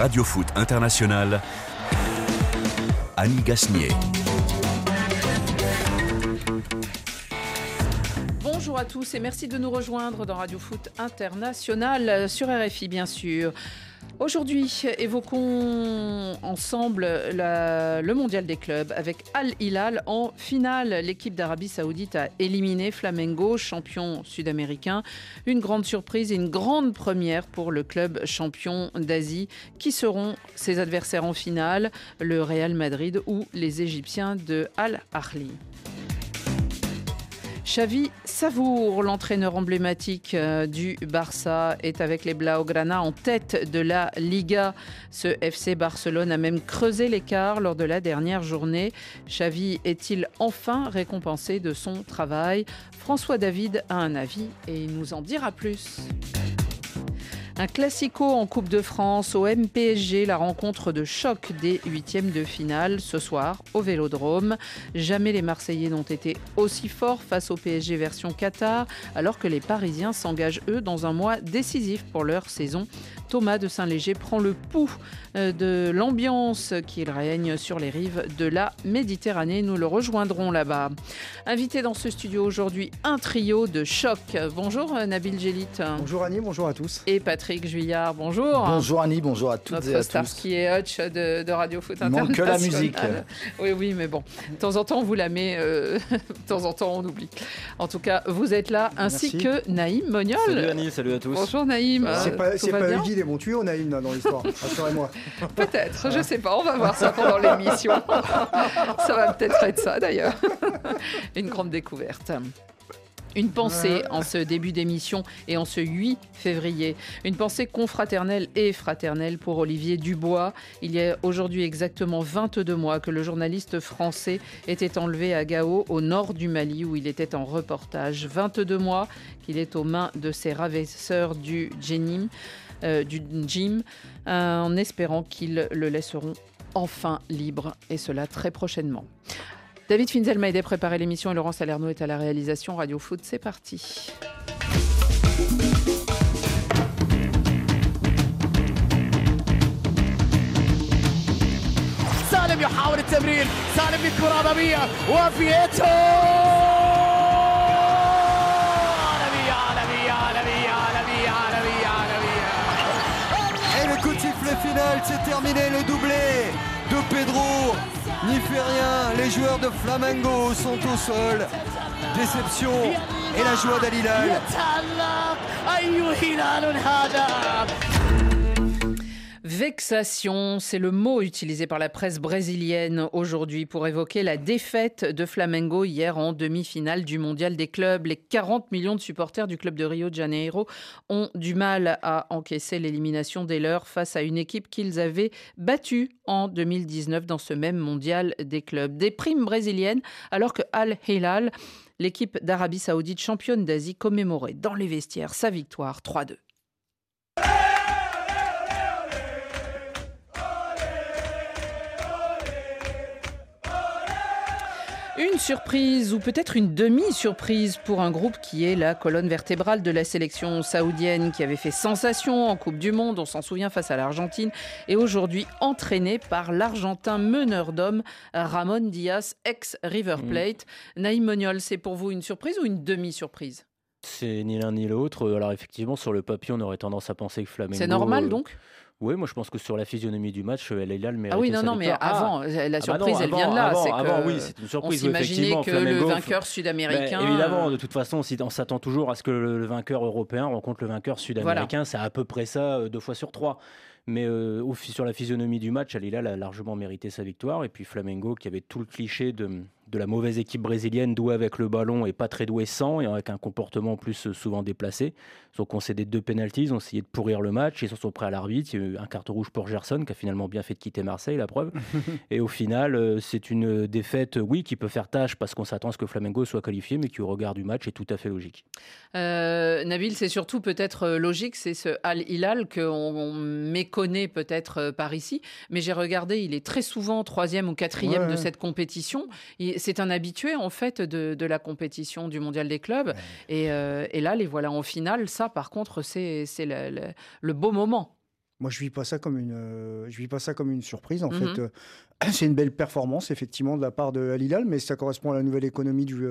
Radio Foot International, Annie Gasnier. Bonjour à tous et merci de nous rejoindre dans Radio Foot International sur RFI bien sûr. Aujourd'hui, évoquons ensemble le mondial des clubs avec Al Hilal en finale. L'équipe d'Arabie Saoudite a éliminé Flamengo, champion sud-américain. Une grande surprise et une grande première pour le club champion d'Asie. Qui seront ses adversaires en finale? Le Real Madrid ou les Égyptiens de Al Ahly Xavi Savour, l'entraîneur emblématique euh, du Barça, est avec les Blaugrana en tête de la Liga. Ce FC Barcelone a même creusé l'écart lors de la dernière journée. Xavi est-il enfin récompensé de son travail? François David a un avis et il nous en dira plus. Un classico en Coupe de France au MPSG, la rencontre de choc des huitièmes de finale ce soir au Vélodrome. Jamais les Marseillais n'ont été aussi forts face au PSG version Qatar, alors que les Parisiens s'engagent eux dans un mois décisif pour leur saison. Thomas de Saint-Léger prend le pouls euh, de l'ambiance qui règne sur les rives de la Méditerranée. Nous le rejoindrons là-bas. Invité dans ce studio aujourd'hui, un trio de choc. Bonjour euh, Nabil Gélit. Bonjour Annie, bonjour à tous. Et Patrick Juillard, bonjour. Bonjour Annie, bonjour à toutes Notre et à star tous. qui est Hutch de, de Radio Foot Il manque que la musique. Oui, oui, mais bon, de temps en temps on vous la met, euh, de temps en temps on oublie. En tout cas, vous êtes là, ainsi Merci. que Naïm Mognol. Salut Annie, salut à tous. Bonjour Naïm. C'est Euh, pas, pas les bons tuyaux, Naïm, dans l'histoire. Rassurez-moi. Peut-être, je sais pas, on va voir ça pendant l'émission. ça va peut-être être ça d'ailleurs. Une grande découverte. Une pensée en ce début d'émission et en ce 8 février. Une pensée confraternelle et fraternelle pour Olivier Dubois. Il y a aujourd'hui exactement 22 mois que le journaliste français était enlevé à Gao, au nord du Mali, où il était en reportage. 22 mois qu'il est aux mains de ses ravisseurs du Jenim, euh, du gym, euh, en espérant qu'ils le laisseront enfin libre, et cela très prochainement. David Finzel m'a aidé à préparer l'émission et Laurent Salerno est à la réalisation. Radio Foot, c'est parti. سالم يحاول التمرير سالم بالكرة أمامية وفيتو C'est terminé, le doublé de Pedro n'y fait rien. Les joueurs de Flamengo sont au sol. Déception et la joie d'Alilal. Vexation, c'est le mot utilisé par la presse brésilienne aujourd'hui pour évoquer la défaite de Flamengo hier en demi-finale du Mondial des clubs. Les 40 millions de supporters du club de Rio de Janeiro ont du mal à encaisser l'élimination des leurs face à une équipe qu'ils avaient battue en 2019 dans ce même Mondial des clubs. Des primes brésiliennes alors que Al Hilal, l'équipe d'Arabie Saoudite championne d'Asie, commémorait dans les vestiaires sa victoire 3-2. Une surprise ou peut-être une demi-surprise pour un groupe qui est la colonne vertébrale de la sélection saoudienne qui avait fait sensation en Coupe du Monde, on s'en souvient face à l'Argentine, et aujourd'hui entraîné par l'Argentin meneur d'hommes Ramon Diaz, ex-River Plate. Naïm Moniol, c'est pour vous une surprise ou une demi-surprise? C'est ni l'un ni l'autre. Alors effectivement, sur le papier, on aurait tendance à penser que Flamengo. C'est normal euh, donc? Oui, moi je pense que sur la physionomie du match, elle est là le mérite. Ah oui, non, non, mais avant, la surprise, elle vient de là. Avant, que oui, c'est une on surprise. s'imaginait effectivement, que le vainqueur Ben, sud-américain... évidemment, de toute façon, on on s'attend toujours à ce que le, vainqueur européen rencontre le vainqueur sud-américain. C'est à peu près ça, euh, deux fois sur trois. Mais euh, sur la physionomie du match, Al Hilal a largement mérité sa victoire. Et puis Flamengo, qui avait tout le cliché de, de la mauvaise équipe brésilienne, douée avec le ballon et pas très douée sans, et avec un comportement en plus euh, souvent déplacé. Ils ont concédé deux pénalties, ils ont essayé de pourrir le match, ils sont prêts à l'arbitre. Il y a eu un carton rouge pour Gerson, qui a finalement bien fait de quitter Marseille, la preuve. et au final, euh, c'est une défaite, euh, oui, qui peut faire tâche parce qu'on s'attend à ce que Flamengo soit qualifié, mais qui, au regard du match, est tout à fait logique. Euh, Nabil, c'est surtout peut-être logique, c'est ce Al Hilal qu'on on méconnaît peut-être par ici, mais j'ai regardé, il est très souvent troisième ou quatrième Ouais, de cette compétition. C'est un habitué en fait de, de la compétition du Mondial des clubs, et, euh, et là les voilà en finale. Ça, par contre, c'est le, le- le beau moment. Moi, je vis pas ça comme une, je vis pas ça comme une surprise. En fait, mhm. c'est une belle performance effectivement de la part de Al mais ça correspond à la nouvelle économie du,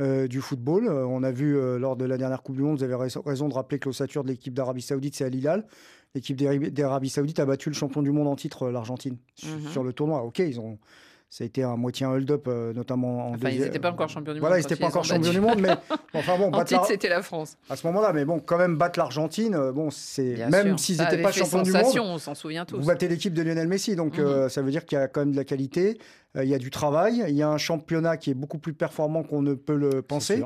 du football. on a vu lors de la dernière Coupe du Monde, vous avez raison de rappeler que l'ossature de l'équipe d'Arabie Saoudite, c'est Al Hilal. L'équipe d'Arabie Saoudite a battu le champion du monde en titre, l'Argentine, mhm. sur le tournoi. Ok, ils ont ça a été à moitié un hold-up, euh, notamment en enfin, ils n'étaient pas encore champions du monde. Voilà, ils n'étaient pas encore champions du monde, mais enfin bon, en titre, c'était la France. À ce moment-là, mais bon, quand même battre l'Argentine, euh, bon, c'est même s'ils n'étaient pas champions du monde, on s'en souvient tous. Vous battez l'équipe de Lionel Messi, donc euh, mhm. ça veut dire qu'il y a quand même de la qualité, il y a du travail, il y a un championnat qui est beaucoup plus performant qu'on ne peut le penser.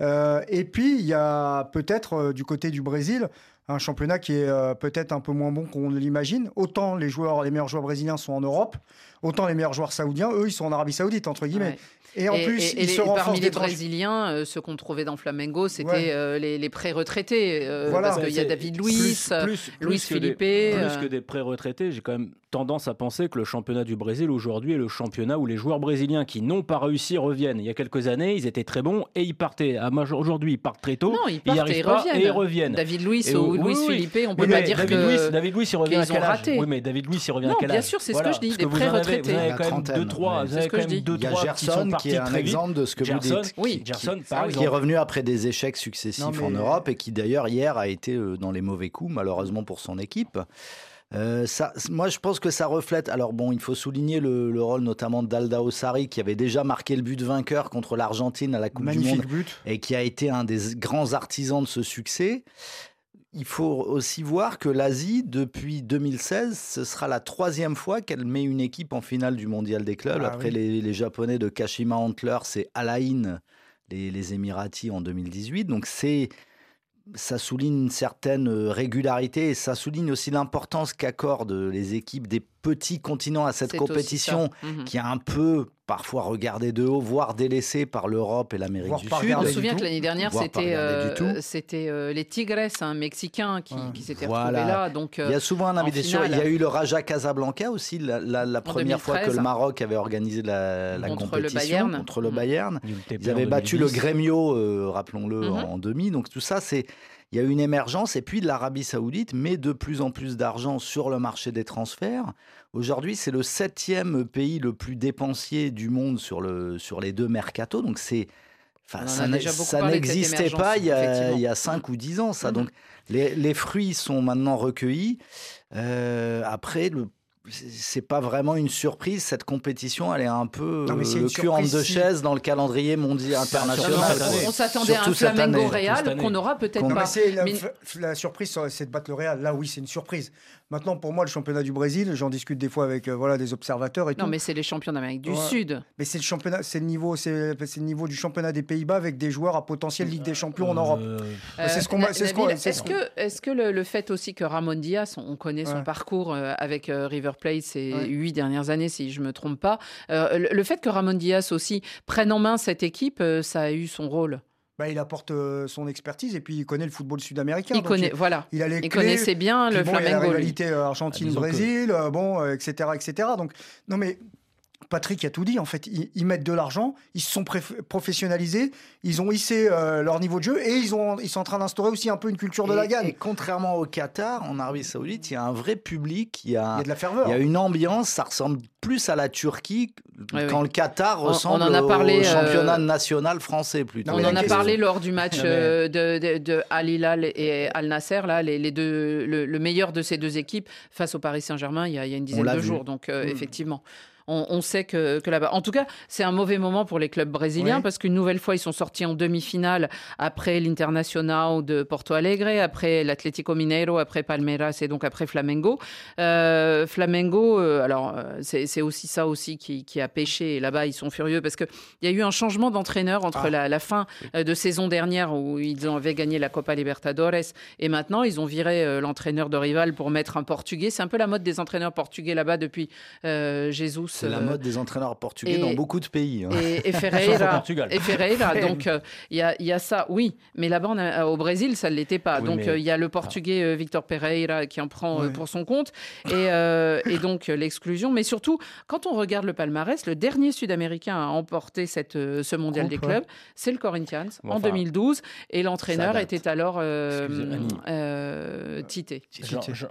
et puis il y a peut-être du côté du Brésil un championnat qui est peut-être un peu moins bon qu'on l'imagine. Autant les joueurs, les meilleurs joueurs brésiliens sont en Europe, Autant les meilleurs joueurs saoudiens, eux, ils sont en Arabie Saoudite, entre guillemets. Et en plus, ils se Parmi les Brésiliens, euh, ceux qu'on trouvait dans Flamengo, c'était euh, les, les pré-retraités. Euh, parce qu'il y a David Luiz, plus, Luis Felipe. plus que des pré-retraités, j'ai quand même tendance à penser que le championnat du Brésil aujourd'hui est le championnat où les joueurs brésiliens qui n'ont pas réussi reviennent. Il y a quelques années, ils étaient très bons et ils partaient. Aujourd'hui, ils partent très tôt. Non, ils partent et, reviennent. et reviennent. David Luiz ou Luis Felipe, on peut pas dire David que David Luiz, il revient à quel âge Oui, mais David Luiz, il revient à quel âge Bien sûr, c'est ce que je dis, des Vous avez quand même deux, trois, vous avez quand même deux, trois Gerson qui est un exemple de ce que vous dites. Oui, Gerson, par exemple. Qui est revenu après des échecs successifs en Europe et qui d'ailleurs hier a été euh, dans les mauvais coups, malheureusement pour son équipe. Euh, ça, moi, je pense que ça reflète. Alors bon, il faut souligner le, rôle notamment d'Alda Osari qui avait déjà marqué le but vainqueur contre l'Argentine à la Coupe du Monde et qui a été un des grands artisans de ce succès. Il faut aussi voir que l'Asie, depuis 2016, ce sera la troisième fois qu'elle met une équipe en finale du Mondial des clubs. Ah Après les, Japonais de Kashima Antlers, c'est Alain, les, les Émiratis en 2018. Donc c'est ça souligne une certaine régularité et ça souligne aussi l'importance qu'accordent les équipes des petits continents à cette compétition mhm. qui a un peu parfois regardé de haut, voire délaissé par l'Europe et l'Amérique du Sud. On se souvient que l'année dernière, c'était euh, euh, les Tigres, un Mexicain, qui, qui s'était retrouvé là. Donc, il y a souvent un invitation. Il y a eu le Raja Casablanca aussi, la, première fois que le Maroc avait organisé la, compétition contre le mhm. Bayern. Ils avaient battu le Grêmio, rappelons-le, mhm. en demi. Donc tout ça, c'est il y a une émergence et puis de l'Arabie saoudite met de plus en plus d'argent sur le marché des transferts. Aujourd'hui, c'est le septième pays le plus dépensier du monde sur, le, sur les deux mercatos. Donc c'est... Enfin, ça n'existait pas il y, a, il y, a, 5 ou 10 ans, ça. Mmh Donc, les, les, fruits sont maintenant recueillis. Euh, après, le c'est pas vraiment une surprise. Cette compétition, elle est un peu euh, le cul en deux chaises dans le calendrier mondial international. on s'attendait à un Flamengo Real qu'on aura peut-être pas. La, surprise, c'est de battre le Real. Là, oui, c'est une surprise. Maintenant, pour moi, le championnat du Brésil, j'en discute des fois avec euh, voilà des observateurs et non, mais c'est les champions d'Amérique du Sud. Mais c'est le championnat, c'est le niveau, c'est le niveau du championnat des Pays-Bas avec des joueurs à potentiel Ligue des Champions en Europe. Euh, c'est ce qu'on. Est-ce que, est-ce que le, fait aussi que Ramon Diaz, on connaît son parcours avec River Plate ces huit dernières années, si je me trompe pas. Euh, le fait que Ramon Diaz aussi prenne en main cette équipe, euh, ça a eu son rôle. Bah, il apporte euh, son expertise et puis il connaît le football sud-américain. Il connaît, voilà. Il, a les il connaissait bien le bon, Flamengo. Il a la rivalité Argentine-Brésil, bon, etc., etc. Donc, non mais Patrick a tout dit. En fait, ils, mettent de l'argent, ils se sont professionnalisés, ils ont hissé euh, leur niveau de jeu et ils, ont, ils sont en train d'instaurer aussi un peu une culture de la gagne. Et contrairement au Qatar, en Arabie Saoudite, il y a un vrai public, il y a, de la ferveur. Il y a une ambiance, ça ressemble plus à la Turquie quand le Qatar ressemble on, en a parlé, au euh, championnat national français plutôt. On en a parlé lors du match euh, de, de, Al Hilal et Al Nasser, là, les, deux, le, meilleur de ces deux équipes face au Paris Saint-Germain il, y a une dizaine de jours. Donc mm. effectivement on, sait que, là-bas. En tout cas, c'est un mauvais moment pour les clubs brésiliens parce qu'une nouvelle fois, ils sont sortis en demi-finale après l'Internacional de Porto Alegre, après l'Atlético Mineiro, après Palmeiras et donc après Flamengo. Euh, Flamengo, euh, alors euh, c'est aussi ça aussi qui, a pêché. Là-bas, ils sont furieux parce qu'il y a eu un changement d'entraîneur entre ah. la, fin de saison dernière où ils avaient gagné la Copa Libertadores et maintenant ils ont viré l'entraîneur de rival pour mettre un Portugais. C'est un peu la mode des entraîneurs portugais là-bas depuis Jesus C'est la mode des entraîneurs portugais dans beaucoup de pays. Hein. Et, Ferreira. et Ferreira. Donc il y, a, y, a, ça, oui. Mais là-bas, au Brésil, ça ne l'était pas. donc il y a le portugais Victor Pereira qui en prend pour son compte. Et, et donc l'exclusion. Mais surtout, quand on regarde le palmarès, le dernier Sud-Américain à emporter cette, ce mondial des clubs, c'est le Corinthians en 2012. Et l'entraîneur était alors euh, euh, Tite.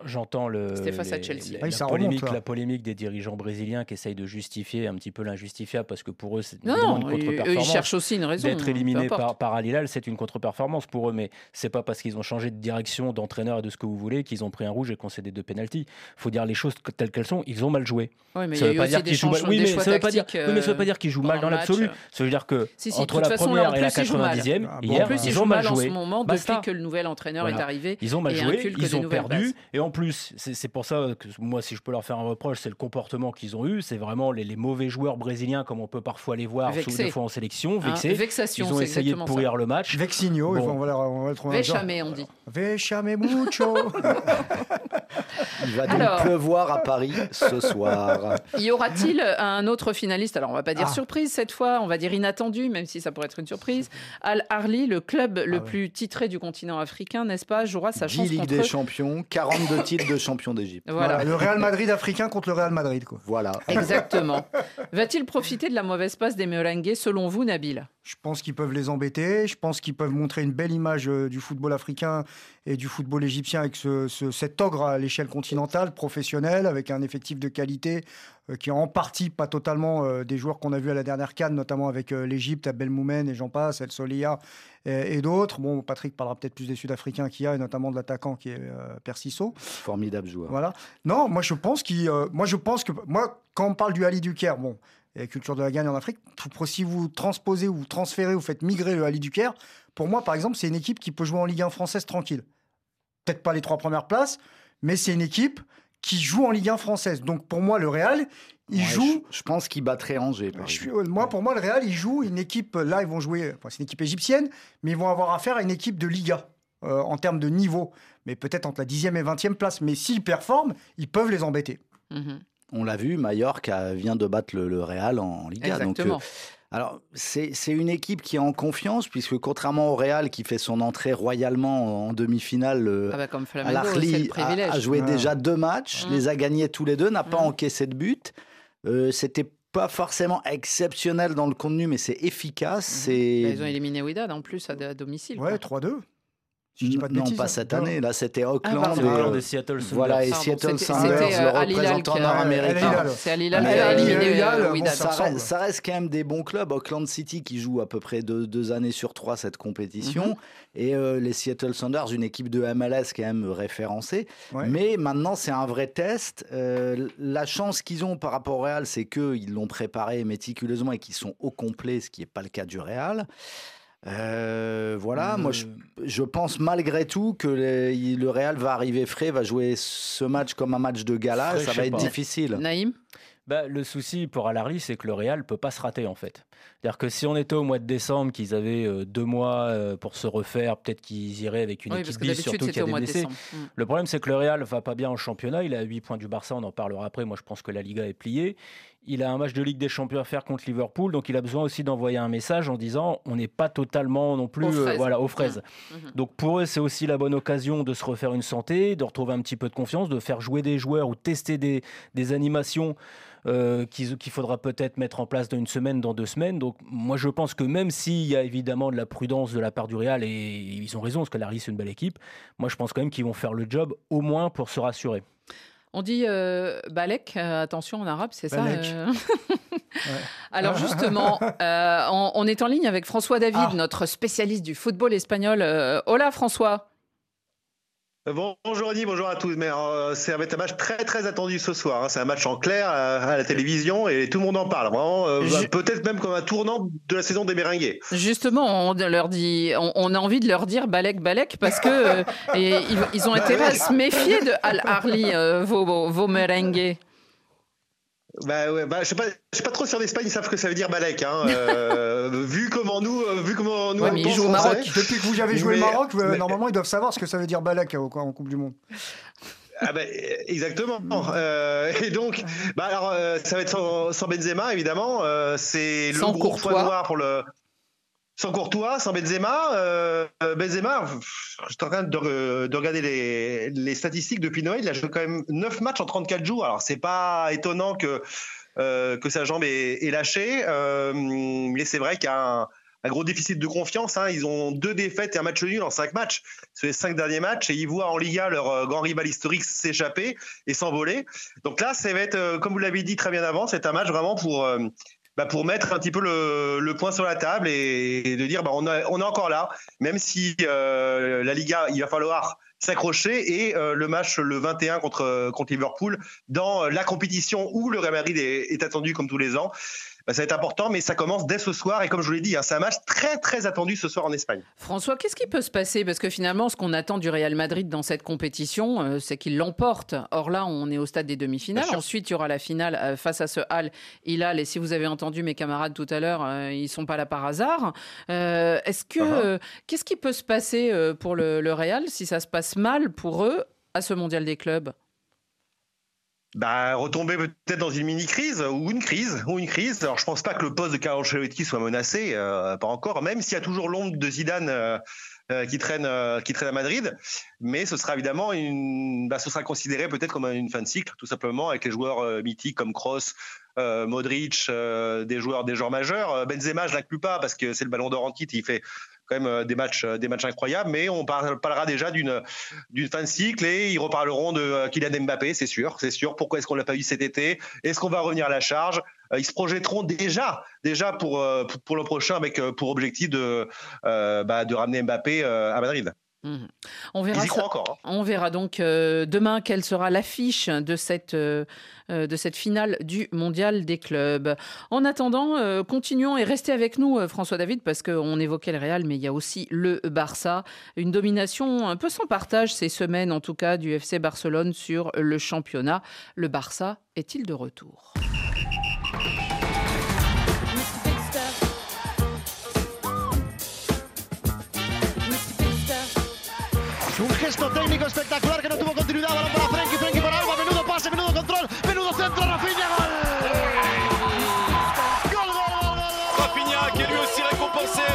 J'entends le. C'était face à Chelsea. La, ah polémique, la polémique des dirigeants brésiliens qui essayent de justifier un petit peu l'injustifiable parce que pour eux, c'est une contre-performance. Ils cherchent aussi une raison. D'être éliminés par, par Al Hilal, c'est une contre-performance pour eux. Mais c'est pas parce qu'ils ont changé de direction, d'entraîneur et de ce que vous voulez qu'ils ont pris un rouge et concédé deux pénalties. Il faut dire les choses telles qu'elles sont. Ils ont mal joué. Oui, mais ça veut pas dire qu'ils jouent mal. Oui, mais ça veut pas dire. Oui, mais ça veut pas dire qu'ils jouent mal dans l'absolu. Ça veut dire que entre la première et la 90e, hier, ils ont mal joué. En ce moment, depuis que le nouvel entraîneur est arrivé. Ils ont mal joué, ils ont perdu. Et en plus, c'est pour ça que moi, si je peux leur faire un reproche, c'est le comportement qu'ils ont eu. C'est vraiment les, mauvais joueurs brésiliens, comme on peut parfois les voir, des fois en sélection, hein, vexés. vexation, ils ont essayé de pourrir le match. Vexigno, on, va, on va le trouver. Véchamé, on dit. Véchamé mucho. Il va donc pleuvoir à Paris ce soir. Y aura-t-il un autre finaliste? Alors, on va pas dire ah. surprise cette fois, on va dire inattendu, même si ça pourrait être une surprise. Al Arli, le club le ah plus titré du continent africain, n'est-ce pas, jouera sa chance Ligue des Champions, 42 titres de champion d'Égypte. Voilà. Le Real Madrid africain contre le Real Madrid. Quoi. Voilà. Exactement. Va-t-il profiter de la mauvaise passe des Merengues, selon vous, Nabil? Je pense qu'ils peuvent les embêter. Je pense qu'ils peuvent montrer une belle image euh, du football africain et du football égyptien avec ce, cet ogre à l'échelle continentale, professionnel, avec un effectif de qualité qui est en partie, pas totalement, euh, des joueurs qu'on a vus à la dernière canne, notamment avec l'Égypte, Abel Moumen et j'en passe, El Solia et, d'autres. Bon, Patrick parlera peut-être plus des Sud-Africains qu'il y a, et notamment de l'attaquant qui est euh, Persisso. Formidable joueur. Voilà. Non, moi je pense qu'il, euh, moi je pense que, moi quand on parle du Ali Caire, bon, et culture de la gagne en Afrique, si vous transposez ou vous transférez, vous faites migrer le Ali Caire, pour moi par exemple, c'est une équipe qui peut jouer en Ligue 1 française tranquille. Peut-être pas les trois premières places, mais c'est une équipe qui joue en Ligue 1 française. Donc pour moi, le Real, il joue. Je, pense qu'il battrait Angers. moi, pour moi, le Real, il joue une équipe. Là, ils vont jouer. c'est une équipe égyptienne, mais ils vont avoir affaire à une équipe de Liga euh, en termes de niveau. Mais peut-être entre la 10e et 20e place. Mais s'ils performent, ils peuvent les embêter. Mhm. On l'a vu, Mallorca vient de battre le, Real en, Liga. Euh, Exactement. Alors, c'est une équipe qui est en confiance, puisque contrairement au Real, qui fait son entrée royalement en demi-finale, euh, ah bah comme a, joué déjà deux matchs, mhm. les a gagnés tous les deux, n'a pas mhm. encaissé de but. Euh, c'était pas forcément exceptionnel dans le contenu, mais c'est efficace. Mhm. Bah, ils ont éliminé Wydad en plus à, domicile. Ouais, 3-2 non, pas cette année. Là, c'était ah, Auckland. Ah, et, Seattle Sounders. Voilà, et Seattle Sounders, le euh, représentant nord-américain. C'est euh, ça, reste, quand même des bons clubs. Auckland City qui joue à peu près deux, années sur trois cette compétition. Mhm. Et euh, les Seattle Sounders, une équipe de MLS quand même référencée. Mais maintenant, c'est un vrai test. la chance qu'ils ont par rapport au Real, c'est qu'ils l'ont préparé méticuleusement et qu'ils sont au complet, ce qui n'est pas le cas du Real. Euh, voilà, moi je, je, pense malgré tout que le Real va arriver frais, va jouer ce match comme un match de gala, ça va être difficile. Naïm? Bah, le souci pour Alarli, c'est que le Real peut pas se rater en fait. C'est-à-dire que si on était au mois de décembre, qu'ils avaient euh, deux mois euh, pour se refaire, peut-être qu'ils iraient avec une équipe bis, surtout qui a des blessés. Mm. Le problème, c'est que le Real va pas bien en championnat. Il a 8 points du Barça, on en parlera après. Moi, je pense que la Liga est pliée. Il a un match de Ligue des Champions à faire contre Liverpool, donc il a besoin aussi d'envoyer un message en disant on n'est pas totalement non plus aux euh, voilà, aux fraises. Mmh. Mmh. Donc pour eux, c'est aussi la bonne occasion de se refaire une santé, de retrouver un petit peu de confiance, de faire jouer des joueurs ou tester des, des animations. Euh, qu'il faudra peut-être mettre en place dans une semaine, dans deux semaines. Donc moi je pense que même s'il y a évidemment de la prudence de la part du Real, et ils ont raison, parce que Larry c'est une belle équipe, moi je pense quand même qu'ils vont faire le job au moins pour se rassurer. On dit euh, Balek, euh, attention en arabe, c'est ça euh Alors justement, on, est en ligne avec François David, ah. notre spécialiste du football espagnol. hola François. Bonjour Annie, bonjour à tous. Mais c'est un match très très attendu ce soir. Hein. C'est un match en clair à, la télévision et tout le monde en parle. Vraiment, bah, peut-être même comme un tournant de la saison des Méringues. Justement, on leur dit, on, a envie de leur dire Balek Balek parce que ils, ont intérêt à se méfier de Al Arli, vos, vos Merengues. Bah ouais, bah, je sais pas, je sais pas trop si en Espagne ils savent ce que ça veut dire Balek. Hein. Euh, vu comment nous, euh, vu comment nous. Ouais, mais ils jouent au Maroc. Depuis que vous avez joué le Maroc, euh, normalement ils doivent savoir ce que ça veut dire Balek en Coupe du Monde. Ah ben, exactement. Euh, et donc, bah alors, euh, ça va être sans, Benzema, évidemment. Euh, c'est le gros point noir pour le. Sans Courtois, sans Benzema. Benzema, je suis en train de, regarder les, statistiques depuis Noël. Il a joué quand même 9 matchs en 34 jours. Alors, c'est pas étonnant que, que sa jambe ait, ait lâché. mais c'est vrai qu'il y a un gros déficit de confiance. Hein. Ils ont deux défaites et un match nul en cinq matchs sur les cinq derniers matchs et ils voient en Liga leur euh, grand rival historique s'échapper et s'envoler. Donc là, ça va être, euh, comme vous l'avez dit très bien avant, c'est un match vraiment pour, euh, bah, pour mettre un petit peu le, point sur la table et, de dire bah, on, est encore là, même si la Liga, il va falloir s'accrocher et le match le 21 contre, contre Liverpool dans la compétition où le Real Madrid est attendu comme tous les ans. Bah, ça va être important, mais ça commence dès ce soir. Et comme je vous l'ai dit, hein, c'est un match très très attendu ce soir en Espagne. François, qu'est-ce qui peut se passer? Parce que finalement, ce qu'on attend du Real Madrid dans cette compétition, euh, c'est qu'il l'emporte. Or là, on est au stade des demi-finales. Ensuite, il y aura la finale euh, face à ce Hal Hilal. Et si vous avez entendu mes camarades tout à l'heure, euh, ils sont pas là par hasard. Est-ce que uh-huh. qu'est-ce qui peut se passer pour le, le Real si ça se passe mal pour eux à ce mondial des clubs? Bah, retomber peut-être dans une mini-crise ou une crise ou une crise. Alors je pense pas que le poste de Carlo Ancelotti soit menacé, euh, pas encore, même s'il y a toujours l'ombre de Zidane euh, euh, qui traîne qui traîne à Madrid, mais ce sera évidemment une bah, ce sera considéré peut-être comme une fin de cycle tout simplement avec les joueurs mythiques comme Kroos, Modric, des joueurs des joueurs majeurs. Benzema je l'inclus pas parce que c'est le ballon d'or en titre, il fait quand même euh, des matchs, euh, des matchs incroyables, mais on parlera déjà d'une fin de cycle et ils reparleront de euh, Kylian Mbappé, c'est sûr, c'est sûr. Pourquoi est-ce qu'on l'a pas eu cet été? Est-ce qu'on va revenir à la charge? Ils se projetteront déjà, déjà pour pour, le prochain avec pour objectif de bah, de ramener Mbappé à Madrid. Mmh. On verra, encore, hein. on verra donc euh, demain quelle sera l'affiche de cette, euh, euh, de cette finale du mondial des clubs. En attendant, continuons et restez avec nous, François David, parce qu'on évoquait le Real, mais il y a aussi le Barça. Une domination un peu sans partage ces semaines, en tout cas, du FC Barcelone sur le championnat. Le Barça est-il de retour? Gesto técnico espectacular que no tuvo continuidad. Balón para Frenkie, Frenkie para Alba. Menudo pase, menudo control, menudo centro. Rafinha, gol Gol, gol, gol, gol Rafinha qui est lui aussi récompensé.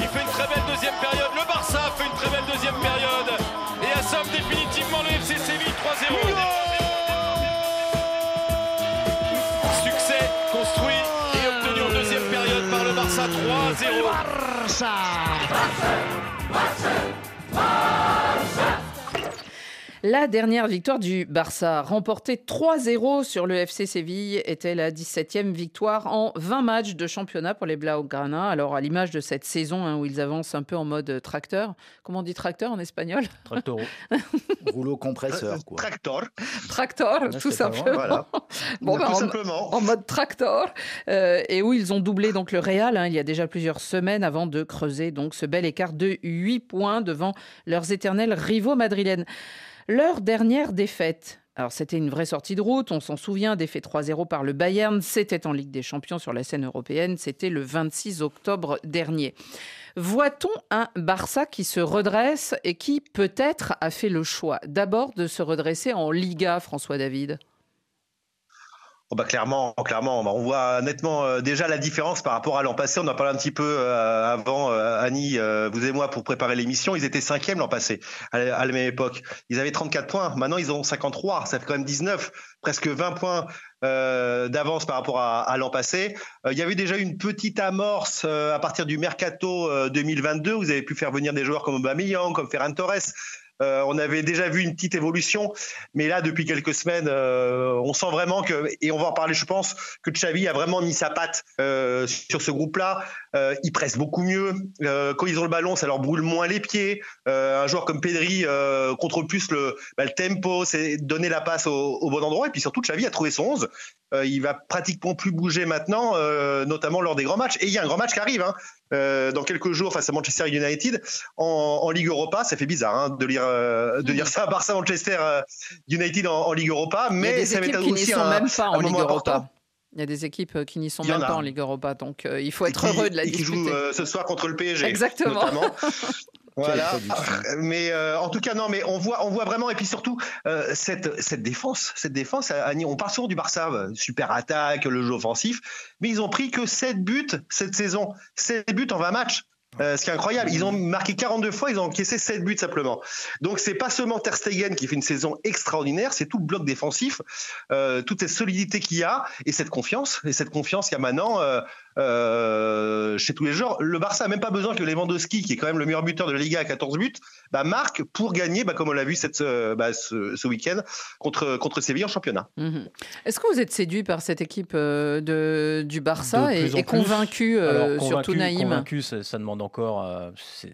Il fait une très belle deuxième période. Le Barça fait une très belle deuxième période. La dernière victoire du Barça, remportée 3-0 sur le FC Séville, était la 17e victoire en 20 matchs de championnat pour les Blaugrana. Alors, à l'image de cette saison hein, où ils avancent un peu en mode tracteur. Comment on dit tracteur en espagnol? Tractoro. Rouleau compresseur, quoi. Tractor. Tractor, tout simplement. Voilà. Bon, tout en, simplement. En mode tractor. Euh, et où ils ont doublé donc le Real hein, il y a déjà plusieurs semaines avant de creuser donc ce bel écart de 8 points devant leurs éternels rivaux madrilènes. Leur dernière défaite, alors c'était une vraie sortie de route, on s'en souvient, défait 3-0 par le Bayern, c'était en Ligue des Champions sur la scène européenne, c'était le 26 octobre dernier. Voit-on un Barça qui se redresse et qui peut-être a fait le choix d'abord de se redresser en Liga, François David? Oh, bah clairement, clairement, on voit nettement euh, déjà la différence par rapport à l'an passé. On en parlé un petit peu euh, avant, euh, Annie, vous et moi, pour préparer l'émission. Ils étaient cinquièmes l'an passé, à, la même époque. Ils avaient 34 points. Maintenant, ils ont 53. Ça fait quand même 19, presque 20 points d'avance par rapport à, l'an passé. il y avait déjà une petite amorce à partir du mercato 2022. Vous avez pu faire venir des joueurs comme Aubameyang, comme Ferran Torres. Euh, on avait déjà vu une petite évolution, mais là, depuis quelques semaines, euh, on sent vraiment que, et on va en parler, je pense, que Xavi a vraiment mis sa patte euh, sur ce groupe-là. Ils pressent beaucoup mieux. quand ils ont le ballon, ça leur brûle moins les pieds. un joueur comme Pedri contrôle plus le, bah, le tempo, c'est donner la passe au, bon endroit. Et puis surtout, Xavi a trouvé son 11. il va pratiquement plus bouger maintenant, notamment lors des grands matchs. Et il y a un grand match qui arrive. Hein. Euh, dans quelques jours face à Manchester United en, Ligue Europa. Ça fait bizarre hein, de lire euh, de lire ça, Barça Manchester euh, United en, Ligue Europa, mais ça va être qui n'y sont même pas en Ligue Europa. Il y a des équipes qui n'y sont même pas en Ligue Europa, donc il faut être heureux de la et qui jouent ce soir contre le PSG. Exactement. Voilà. Mais euh, en tout cas, non, mais on voit, on voit vraiment, et puis surtout euh, cette cette défense, cette défense. Annie, on parle souvent du Barça, super attaque, le jeu offensif, mais ils ont pris que 7 buts cette saison, 7 buts en 20 matchs. Euh, ce qui est incroyable, ils ont marqué 42 fois, ils ont encaissé 7 buts simplement. Donc c'est pas seulement Ter Stegen qui fait une saison extraordinaire, c'est tout le bloc défensif, euh, toute cette solidité qu'il y a et cette confiance, et cette confiance qu'il y a maintenant euh, euh, chez tous les joueurs. Le Barça a même pas besoin que Lewandowski, qui est quand même le meilleur buteur de la Liga à 14 buts, bah, marque pour gagner, bah, comme on l'a vu cette, euh, bah, ce, ce week-end contre, contre Séville en championnat. Mhm. Est-ce que vous êtes séduit par cette équipe euh, de, du Barça et, convaincu, surtout Naïm? Convaincu, ça, demande encore.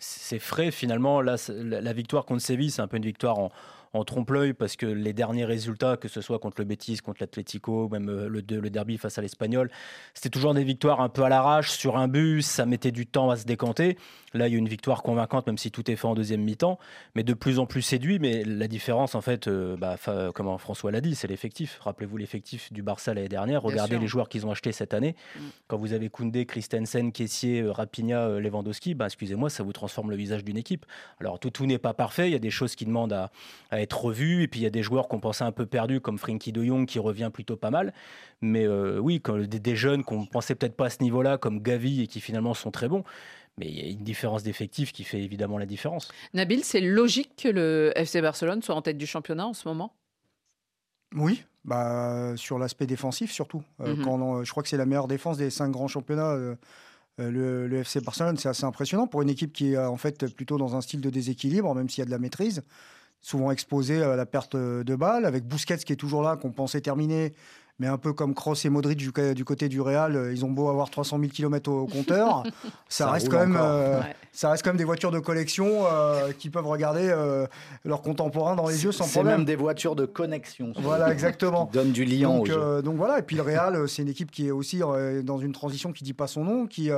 c'est frais finalement. Là, la victoire contre Séville, c'est un peu une victoire en en trompe-l'œil parce que les derniers résultats, que ce soit contre le Betis, contre l'Atlético, même euh, le, le, derby face à l'Espagnol, c'était toujours des victoires un peu à l'arrache sur un but, ça mettait du temps à se décanter. Là, il y a une victoire convaincante, même si tout est fait en deuxième mi-temps, mais de plus en plus séduit. Mais la différence, en fait, euh, bah, comme François l'a dit, c'est l'effectif. Rappelez-vous l'effectif du Barça l'année dernière. Regardez les joueurs qu'ils ont achetés cette année. Mm. Quand vous avez Koundé, Christensen, Kessier, euh, Rapinha, Lewandowski, bah, excusez-moi, ça vous transforme le visage d'une équipe. Alors, tout, tout n'est pas parfait. Il y a des choses qui demandent à, à être revues. Et puis, il y a des joueurs qu'on pensait un peu perdus, comme Frenkie de Jong, qui revient plutôt pas mal. Mais euh, oui, quand, des, des jeunes qu'on pensait peut-être pas à ce niveau-là, comme Gavi, et qui finalement sont très bons. Mais il y a une différence d'effectif qui fait évidemment la différence. Nabil, c'est logique que le FC Barcelone soit en tête du championnat en ce moment? Oui, bah, sur l'aspect défensif surtout. Euh, mhm. quand je crois que c'est la meilleure défense des cinq grands championnats. Euh, le, le, FC Barcelone, c'est assez impressionnant pour une équipe qui est en fait plutôt dans un style de déséquilibre, même s'il y a de la maîtrise souvent exposé à la perte de balles, avec Busquets qui est toujours là, qu'on pensait terminer, mais un peu comme Kroos et Modric du, du, côté du Real, euh, ils ont beau avoir 300 000 km au, compteur, ça, reste quand même, euh, ça reste quand même des voitures de collection euh, qui peuvent regarder leurs contemporains dans les yeux sans problème. C'est même des voitures de connexion. Voilà, exactement. qui donnent du lien. Donc, donc voilà, et puis le Real, c'est une équipe qui est aussi dans une transition qui dit pas son nom, qui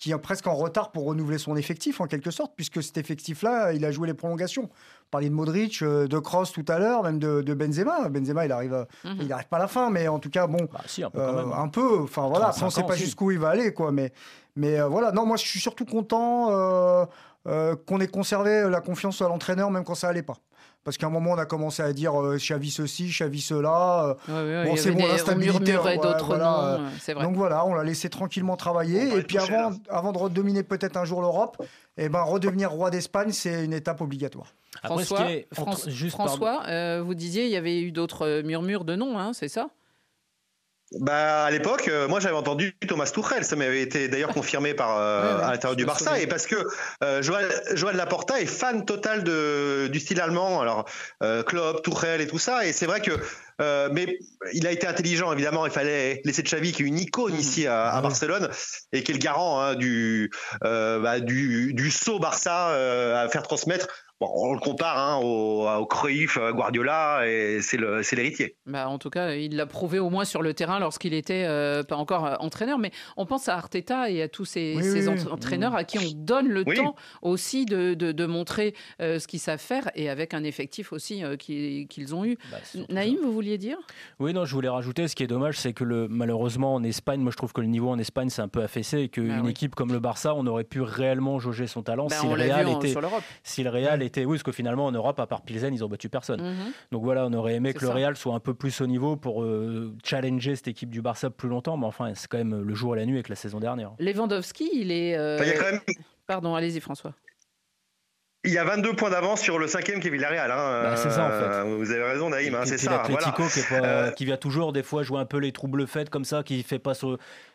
qui est presque en retard pour renouveler son effectif en quelque sorte, puisque cet effectif-là, il a joué les prolongations parliez de Modric, euh, de Kroos tout à l'heure, même de, Benzema. Benzema, il arrive, mhm. il arrive pas à la fin, mais en tout cas, bon, bah, un, peu, euh, un peu. Enfin voilà, on ne sait pas jusqu'où il va aller, quoi. Mais, mais euh, voilà, non, moi, je suis surtout content qu'on ait conservé la confiance à l'entraîneur, même quand ça allait pas. Parce qu'à un moment, on a commencé à dire euh, Xavi ceci, Xavi cela. bon, c'est bon, l'instabilité. d'autres noms. Donc voilà, on l'a laissé tranquillement travailler. Et puis avant, avant de redominer peut-être un jour l'Europe, eh ben, redevenir roi d'Espagne, c'est une étape obligatoire. François, François euh, vous disiez il y avait eu d'autres euh, murmures de noms, hein, c'est ça? Bah, à l'époque, euh, moi j'avais entendu Thomas Tuchel, ça m'avait été d'ailleurs confirmé par euh, à l'intérieur du Barça, et parce que euh, Joël, Joël, Laporta est fan total de, du style allemand, alors euh, Klopp, Tuchel et tout ça, et c'est vrai que mais il a été intelligent, évidemment. Il fallait laisser Xavi, qui est une icône mmh. ici à, à Barcelone et qui est le garant hein, du, bah, du, du saut Barça à faire transmettre on le compare hein, au, au Cruyff, à Guardiola, et c'est l'héritier. Bah, en tout cas, il l'a prouvé au moins sur le terrain lorsqu'il était euh, pas encore euh, entraîneur. Mais on pense à Arteta et à tous ces, entraîneurs à qui on donne le temps aussi de, de, montrer euh, ce qu'ils savent faire et avec un effectif aussi qu'ils ont eu. Bah, Naïm, vous vouliez dire? Oui, non, je voulais rajouter. Ce qui est dommage, c'est que le, malheureusement en Espagne, moi je trouve que le niveau en Espagne c'est un peu affaissé et qu'une bah équipe comme le Barça, on aurait pu réellement jauger son talent bah, si, le Real était, si le Real était oui, parce que finalement en Europe, à part Pilsen, ils ont battu personne. Mhm. Donc voilà, on aurait aimé que le Real soit un peu plus au niveau pour euh, challenger cette équipe du Barça plus longtemps, mais enfin, c'est quand même le jour et la nuit avec la saison dernière. Lewandowski, il est. Euh, Pardon, allez-y François. Il y a 22 points d'avance sur le cinquième qui est Villarreal. Hein. Bah, c'est ça en fait. Euh, vous avez raison Naïm, hein, c'est ça. Voilà. Qui, euh, qui, vient toujours des fois jouer un peu les troubles faits comme ça, qui fait pas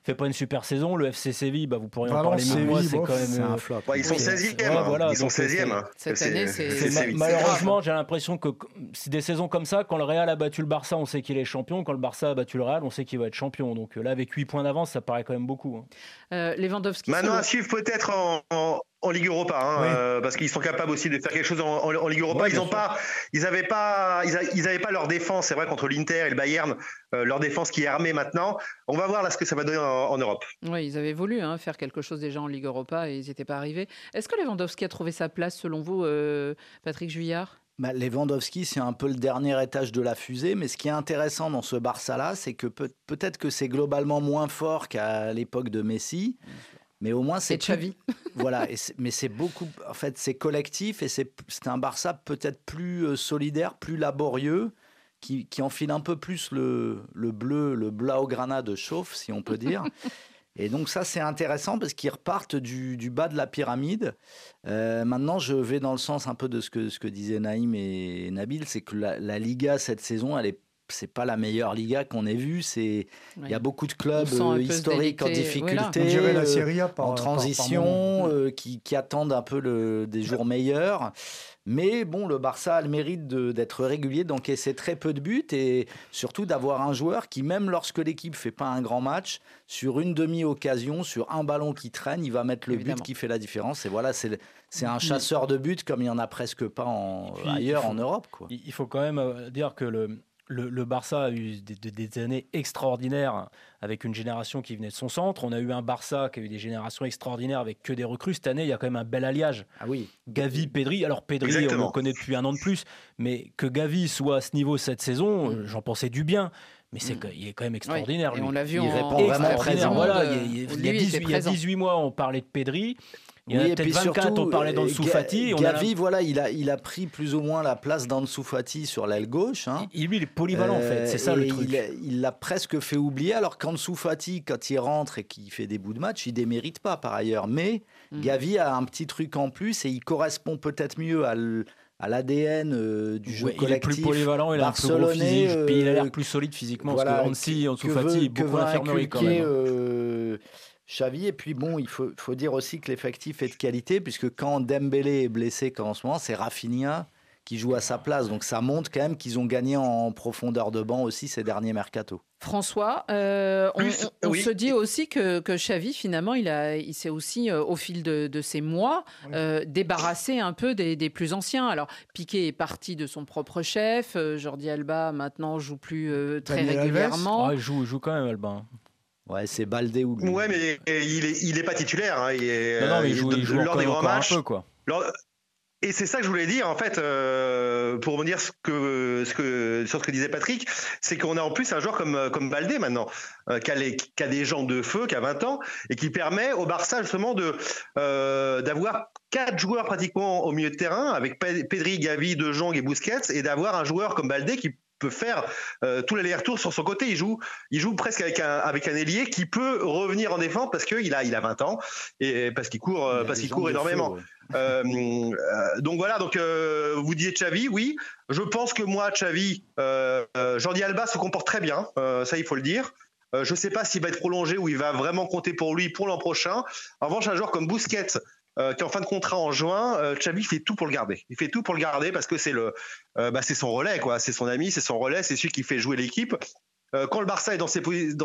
fait pas une super saison. Le FC Séville, bah, vous pourriez en parler mieux moi, c'est quand même un euh, flop. ils sont 16e. ils sont 16e. Cette année, c'est malheureusement, j'ai l'impression que c'est des saisons comme ça, quand le Real a battu le Barça, on sait qu'il est champion. Quand le Barça a battu le Real, on sait qu'il va être champion. Donc là, avec 8 points d'avance, ça paraît quand même beaucoup. Hein. Lewandowski. Maintenant à suivre peut-être en en Ligue Europa, hein, euh, parce qu'ils sont capables aussi de faire quelque chose en, Ligue Europa. ils n'ont pas, ils n'avaient pas, ils, avaient pas leur défense. C'est vrai contre l'Inter et le Bayern, euh, leur défense qui est armée maintenant. On va voir là ce que ça va donner en, Europe. Oui, ils avaient voulu hein, faire quelque chose déjà en Ligue Europa et ils n'étaient pas arrivés. Est-ce que Lewandowski a trouvé sa place selon vous, euh, Patrick Juillard? Bah, Lewandowski, c'est un peu le dernier étage de la fusée, mais ce qui est intéressant dans ce Barça-là, c'est que peut- être que c'est globalement moins fort qu'à l'époque de Messi, mais au moins c'est Xavi. voilà, mais c'est beaucoup. En fait, c'est collectif et c'est un Barça peut-être plus euh, solidaire, plus laborieux, qui, qui, enfile un peu plus le, le bleu, le blaugrana de chauffe, si on peut dire. Et donc ça, c'est intéressant parce qu'ils repartent du, du, bas de la pyramide. Euh, maintenant, je vais dans le sens un peu de ce que, ce que disaient Naïm et Nabil, c'est que la, la, Liga cette saison, elle est c'est pas la meilleure Liga qu'on ait vue. C'est il y a beaucoup de clubs euh, historiques en difficulté, euh, en transition, euh, qui, qui, attendent un peu le, des jours meilleurs. Mais bon, le Barça a le mérite d'être régulier, d'encaisser très peu de buts et surtout d'avoir un joueur qui, même lorsque l'équipe fait pas un grand match, sur une demi-occasion, sur un ballon qui traîne, il va mettre le but qui fait la différence. Et voilà, c'est un chasseur de buts comme il y en a presque pas en, ailleurs en Europe. Quoi. Il faut quand même dire que le, le, Barça a eu des, années extraordinaires avec une génération qui venait de son centre. On a eu un Barça qui a eu des générations extraordinaires avec que des recrues. Cette année, il y a quand même un bel alliage. Ah oui. Gavi, Pedri. Alors Pedri, on le connaît depuis un an de plus, mais que Gavi soit à ce niveau cette saison, mm. j'en pensais du bien. Mais c'est mm. il est quand même extraordinaire. on l'a vu il répond vraiment présent. Voilà, il, y a, 18, mois, on parlait de Pedri. Il y en a peut-être 24, on parlait d'Ansu Fati. Gavi, voilà, il a, il a pris plus ou moins la place d'Ansu Fati sur l'aile gauche. Hein. Il, lui, il est polyvalent, en fait, c'est ça le truc. Il l'a presque fait oublier, alors qu'Ansu Fati, quand il rentre et qu'il fait des bouts de match, il démérite pas par ailleurs. Mais mm. Gavi a un petit truc en plus et il correspond peut-être mieux à à l'ADN euh, du jeu collectif. Il est plus polyvalent, il a un plus gros physique, puis il a l'air plus solide physiquement. Voilà, parce que Ansu Fati, beaucoup d'infirmerie quand même. Hein. Euh, Xavi. Et puis bon, il faut, faut dire aussi que l'effectif est de qualité, puisque quand Dembélé est blessé, comme en ce moment, c'est Rafinha qui joue à sa place. Donc ça montre quand même qu'ils ont gagné en profondeur de banc aussi ces derniers mercato. François, euh, on, se dit aussi que, que Xavi, finalement, il, a, il s'est aussi, euh, au fil de, de ces mois, euh, débarrassé un peu des, des, plus anciens. Alors, Piqué est parti de son propre chef. Jordi Alba, maintenant, joue plus très régulièrement. Ah, il, joue, il joue quand même, Alba. Hein. Ouais, c'est Baldé ou lui. Ouais, mais il est, il est pas titulaire. Hein. Il est, non, non, mais il joue, il joue lors des grands matchs. Un peu, quoi. Et c'est ça que je voulais dire en fait, euh, pour dire ce que, ce que, sur ce que disait Patrick, c'est qu'on a en plus un joueur comme, comme Baldé maintenant, euh, qui, a les, qui, a des jambes de feu, qui a 20 ans, et qui permet au Barça justement de euh, d'avoir quatre joueurs pratiquement au milieu de terrain, avec Pedri, Gavi, De Jong et Busquets, et d'avoir un joueur comme Baldé qui peut faire euh, tout l'aller-retour sur son côté. Il joue, il joue presque avec un, avec un ailier qui peut revenir en défense parce qu'il a, il a 20 ans et parce qu'il court, parce qu'il court énormément. Donc voilà, donc euh, vous disiez Xavi, oui. Je pense que moi, Xavi, Jordi Alba se comporte très bien, ça il faut le dire. je ne sais pas s'il va être prolongé ou il va vraiment compter pour lui pour l'an prochain. En revanche, un joueur comme Busquets, euh, qui est en fin de contrat en juin, euh, Xavi fait tout pour le garder. Il fait tout pour le garder parce que c'est euh, bah, son relais. C'est son ami, c'est son relais, c'est celui qui fait jouer l'équipe. Quand le Barça est dans,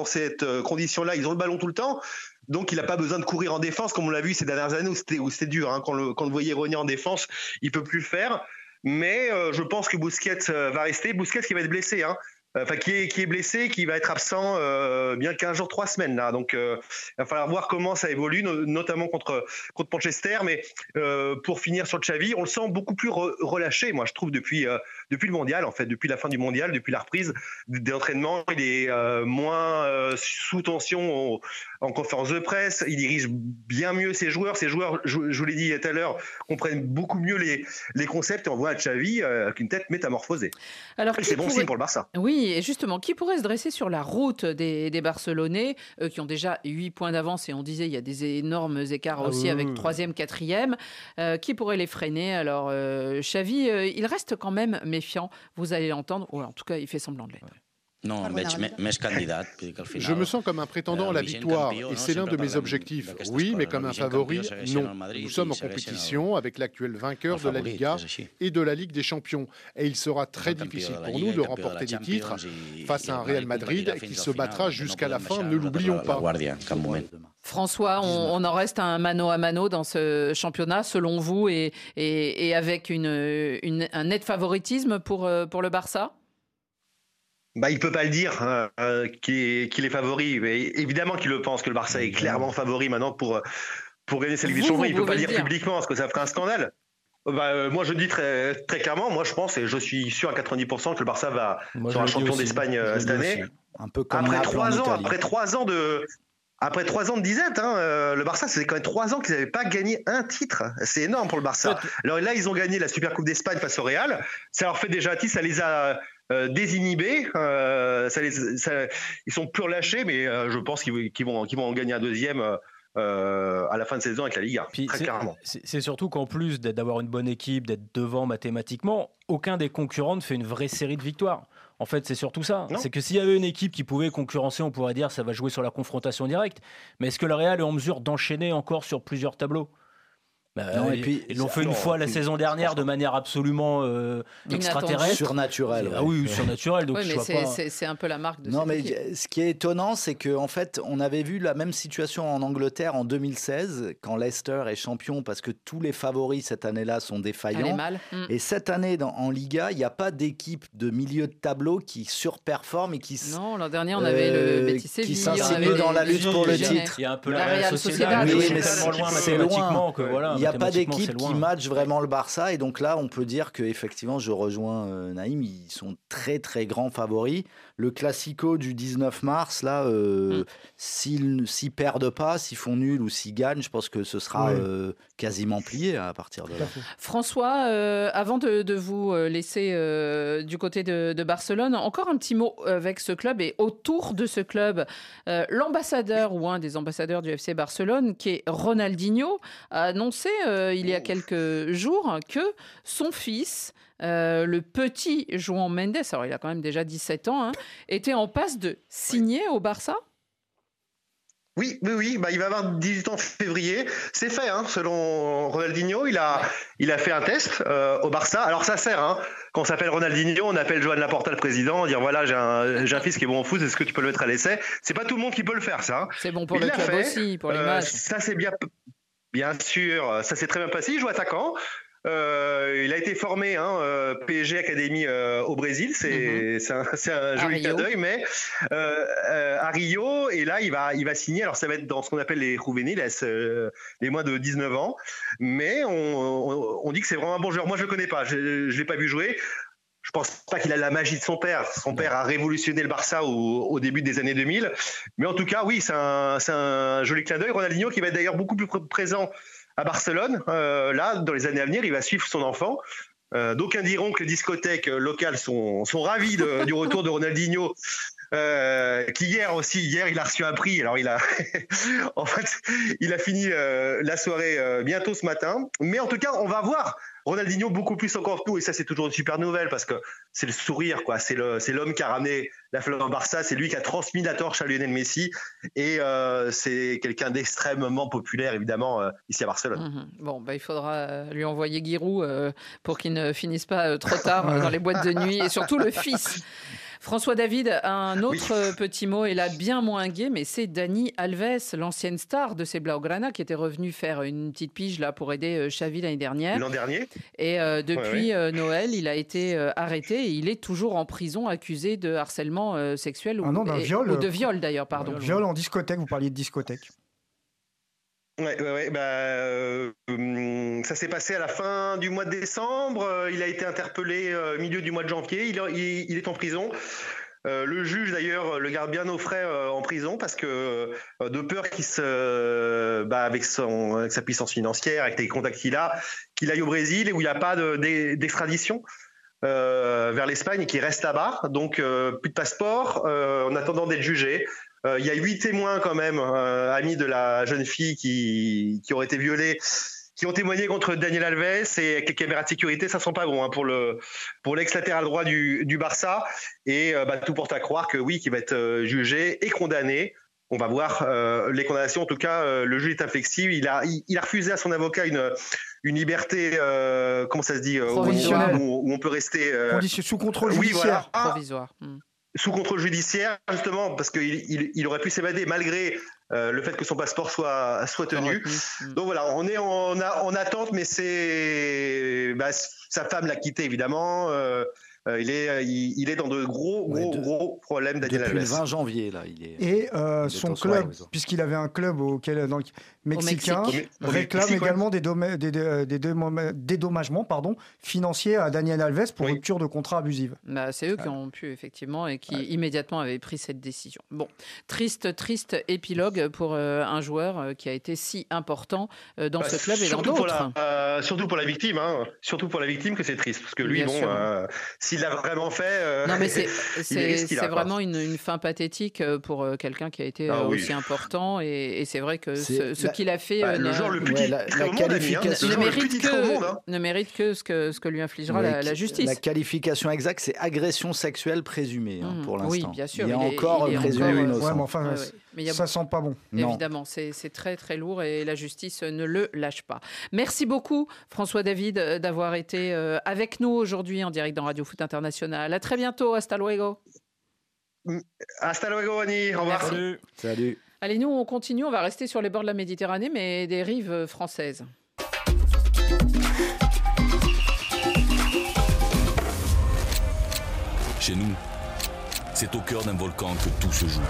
cette condition-là, ils ont le ballon tout le temps. Donc, il n'a pas besoin de courir en défense, comme on l'a vu ces dernières années où c'était, dur. Hein. Quand, le, quand le voyait revenir en défense, il peut plus le faire. Mais je pense que Busquets va rester. Busquets qui va être blessé. Hein enfin qui est qui est blessé, qui va être absent euh, bien 15 jours, 3 semaines là. Donc euh, il va falloir voir comment ça évolue, notamment contre contre Manchester. Mais euh, pour finir sur Xavi, on le sent beaucoup plus relâché, moi je trouve depuis euh, depuis le mondial en fait, depuis la fin du mondial, depuis la reprise des entraînements, il est euh, moins euh, sous tension en conférence de presse, il dirige bien mieux ses joueurs. Ses joueurs, je, vous l'ai dit tout à l'heure, comprennent beaucoup mieux les, les concepts et on voit Xavi avec une tête métamorphosée. Alors c'est bon signe pour le Barça. Oui, et justement, qui pourrait se dresser sur la route des, Barcelonais, euh, qui ont déjà 8 points d'avance, et on disait il y a des énormes écarts ah aussi avec troisième, quatrième, euh, qui pourrait les freiner? Alors, euh, Xavi, il reste quand même méfiant, vous allez l'entendre, ou en tout cas, il fait semblant de l'être. Non, candidat. Je me sens comme un prétendant à la victoire et c'est l'un de mes objectifs. Oui, mais comme un favori, non. Nous sommes en compétition avec l'actuel vainqueur de la Liga et de la Ligue des Champions. Et il sera très difficile pour nous de remporter des titres face à un Real Madrid qui se battra jusqu'à la fin, ne l'oublions pas. François, on, en reste un mano à mano dans ce championnat, selon vous, et, et, avec une, un net favoritisme pour, pour le Barça bah, il peut pas le dire hein, euh, qu'il est, favori. Mais évidemment qu'il le pense que le Barça est clairement favori maintenant pour pour gagner cette Ligue des Champions. Il peut pas le dire, publiquement parce que ça ferait un scandale. Bah, euh, moi, je dis très très clairement. Moi, je pense et je suis sûr à 90% que le Barça va moi, sera champion d'Espagne euh, cette année. Un peu comme après trois ans, après trois ans de après trois ans de disette, hein, euh, le Barça, c'est quand même trois ans qu'ils n'avaient pas gagné un titre. C'est énorme pour le Barça. Alors là, ils ont gagné la Super Coupe d'Espagne face au Real. Ça leur fait déjà titre, ça les a euh, désinhibés. Euh, ça les, ils sont plus relâchés, mais je pense qu'ils vont, vont en gagner un deuxième. à la fin de saison avec la Liga, très clairement. C'est surtout qu'en plus d'avoir une bonne équipe, d'être devant mathématiquement, aucun des concurrents ne fait une vraie série de victoires. En fait, c'est surtout ça. C'est que s'il y avait une équipe qui pouvait concurrencer, on pourrait dire ça va jouer sur la confrontation directe. Mais est-ce que le Real est en mesure d'enchaîner encore sur plusieurs tableaux? Bah, non, et puis, ils l'ont fait une fois la saison dernière de manière absolument euh, extraterrestre. Surnaturelle. Ah oui, surnaturelle. Donc oui, mais c'est un peu la marque de Non, mais ce qui est étonnant, c'est qu'en en fait, on avait vu la même situation en Angleterre en 2016, quand Leicester est champion, parce que tous les favoris cette année-là sont défaillants. Mm. Et cette année, dans, en Liga, il n'y a pas d'équipe de milieu de tableau qui surperforme et qui. Non, l'an dernier, on avait le Betis Séville. Qui s'insinue dans la lutte pour le titre. Il y a un peu la, Real Sociedad, mais c'est loin mathématiquement voilà a pas d'équipe qui match vraiment le Barça. Et donc là, on peut dire que effectivement, je rejoins euh, Naïm, ils sont très très grands favoris. Le Classico du 19 mars, là, euh, mm. s'ils perdent pas, s'ils font nul ou s'ils gagnent, je pense que ce sera euh, quasiment plié à partir de là. François, euh, avant de, vous laisser du côté de, de, Barcelone, encore un petit mot avec ce club et autour de ce club. L'ambassadeur ou un des ambassadeurs du FC Barcelone, qui est Ronaldinho, a annoncé il y a quelques jours que son fils euh, le petit Juan Mendes, alors il a quand même déjà 17 ans, hein, était en passe de signer au Barça? Oui, oui, oui. Bah, il va avoir 18 ans en février. C'est fait, hein, selon Ronaldinho. Il a, il a fait un test euh, au Barça. Alors ça sert. Hein. Quand on s'appelle Ronaldinho, on appelle Joan Laporta le président, dire voilà, j'ai un, un, fils qui est bon en foot. Est-ce que tu peux le mettre à l'essai? C'est pas tout le monde qui peut le faire, ça. C'est bon pour le club aussi, pour l'image. Euh, ça c'est bien, bien sûr. Ça s'est très bien passé. Il joue attaquant. Euh, il a été formé hein, euh, PSG Academy euh, au Brésil, c'est mhm. un, joli tas d'œil, mais à Rio et là il va il va signer. Alors ça va être dans ce qu'on appelle les juvéniles, les moins de 19 ans, mais on, dit que c'est vraiment un bon joueur. Moi je le connais pas, je, ne l'ai pas vu jouer. Je pense pas qu'il a la magie de son père. Son père a révolutionné le Barça au, début des années 2000. Mais en tout cas, oui, c'est un, joli clin d'œil. Ronaldinho qui va être d'ailleurs beaucoup plus présent à Barcelone. Euh, là, dans les années à venir, il va suivre son enfant. Euh, D'aucuns diront que les discothèques locales sont, sont ravis du retour de Ronaldinho. Euh, qui hier aussi, hier il a reçu un prix. Alors il a, en fait, il a fini euh, la soirée euh, bientôt ce matin. Mais en tout cas, on va voir Ronaldinho beaucoup plus encore que nous. Et ça, c'est toujours une super nouvelle parce que c'est le sourire, quoi. C'est le, c'est l'homme qui a ramené la flamme au Barça. C'est lui qui a transmis la torche à Lionel Messi. Et euh, c'est quelqu'un d'extrêmement populaire, évidemment, euh, ici à Barcelone. Mhm. Bon, bah, il faudra lui envoyer Giroud pour qu'il ne finisse pas trop tard dans les boîtes de nuit et surtout le fils. François David, un autre petit mot, est là bien moins gai, mais c'est Dani Alves, l'ancienne star de ces Blaugrana, qui était revenu faire une petite pige là pour aider euh, Xavi l'année dernière. L'an dernier. Et euh, depuis euh, Noël, il a été arrêté et il est toujours en prison accusé de harcèlement sexuel ou, ah viol, ou de viol d'ailleurs, pardon. Viol en discothèque, vous parliez de discothèque. Ouais, bah, euh, hum, ça s'est passé à la fin du mois de décembre. Euh, il a été interpellé euh, au milieu du mois de janvier. Il, est en prison. le juge d'ailleurs le garde bien au frais en prison parce que de peur qu'il se, bah, avec sa puissance financière, avec les contacts qu'il a, qu'il aille au Brésil et où il n'y a pas d'extradition. vers l'Espagne et qu'il reste là-bas, donc plus de passeport, en attendant d'être jugé. Euh, il y a huit témoins quand même, euh, amis de la jeune fille qui, qui aurait été violée qui ont témoigné contre Daniel Alves et avec les caméras de sécurité, ça sent pas bon hein, pour le pour l'ex latéral droit du, du Barça et euh, bah, tout porte à croire que oui, qu'il va être jugé et condamné. On va voir les condamnations. En tout cas, le juge est inflexible. Il a il, a refusé à son avocat une une liberté comment ça se dit où, on peut rester sous contrôle judiciaire. Provisoire. Hmm sous contrôle judiciaire, justement, parce qu'il il, aurait pu s'évader malgré euh, le fait que son passeport soit, soit tenu. Mm. Donc voilà, on est en, en attente, mais c'est bah, sa femme l'a quitté évidemment. Euh, il, est, il, est dans de gros, gros, gros problèmes, Daniel Depuis le 20 janvier, là. Il est, Et son club, puisqu'il avait un club auquel, dans le mexicain, réclame également des, des, dédommagements pardon, financiers à Daniel Alves pour rupture de contrat abusive. Bah, c'est eux qui ont pu, effectivement, et qui immédiatement avaient pris cette décision. Bon, triste, triste épilogue pour un joueur qui a été si important dans bah, ce club et dans d'autres. surtout pour la victime, hein. surtout pour la victime que c'est triste, parce que lui, bon, euh, s'il l'a vraiment fait, euh, non mais c'est vraiment une, fin pathétique euh, pour quelqu'un qui a été ah aussi important, et, c'est vrai que ce, qu'il a fait, bah, le joueur le plus la, qualification ne mérite que hein. ne mérite que ce que ce que lui infligera la, justice. La qualification exacte, c'est agression sexuelle présumée hein, mmh. pour l'instant. Oui, bien sûr. Il y a encore présumé innocent. Mais ça sent pas bon. Évidemment, c'est très très lourd et la justice ne le lâche pas. Merci beaucoup François David euh, d'avoir été euh, avec nous aujourd'hui en direct dans Radio Foot International. À très bientôt, hasta luego. Mm, hasta luego Annie, au revoir. Salut. Salut. Allez, nous on continue, on va rester sur les bords de la Méditerranée mais des rives françaises. Chez nous, c'est au cœur d'un volcan que tout se joue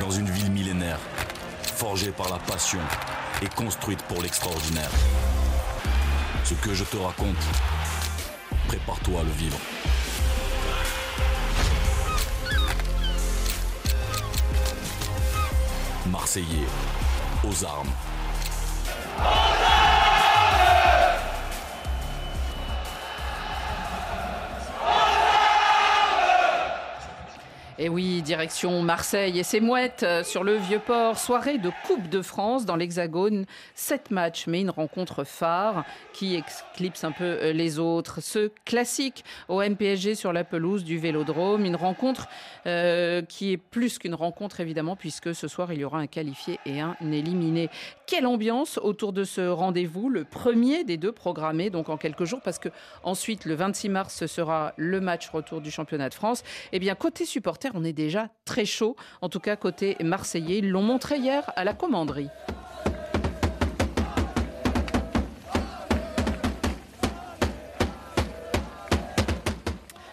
dans une ville millénaire, forgée par la passion et construite pour l'extraordinaire. Ce que je te raconte, prépare-toi à le vivre. Marseillais, aux armes. Et oui, direction Marseille et ses mouettes euh, sur le Vieux-Port. Soirée de Coupe de France dans l'Hexagone. Sept matchs, mais une rencontre phare qui éclipse un peu euh, les autres. Ce classique au MPSG sur la pelouse du Vélodrome. Une rencontre euh, qui est plus qu'une rencontre, évidemment, puisque ce soir, il y aura un qualifié et un éliminé. Quelle ambiance autour de ce rendez-vous, le premier des deux programmés, donc en quelques jours, parce que ensuite, le 26 mars, ce sera le match retour du championnat de France. Eh bien, côté supporter, on est déjà très chaud. En tout cas, côté marseillais, ils l'ont montré hier à la commanderie.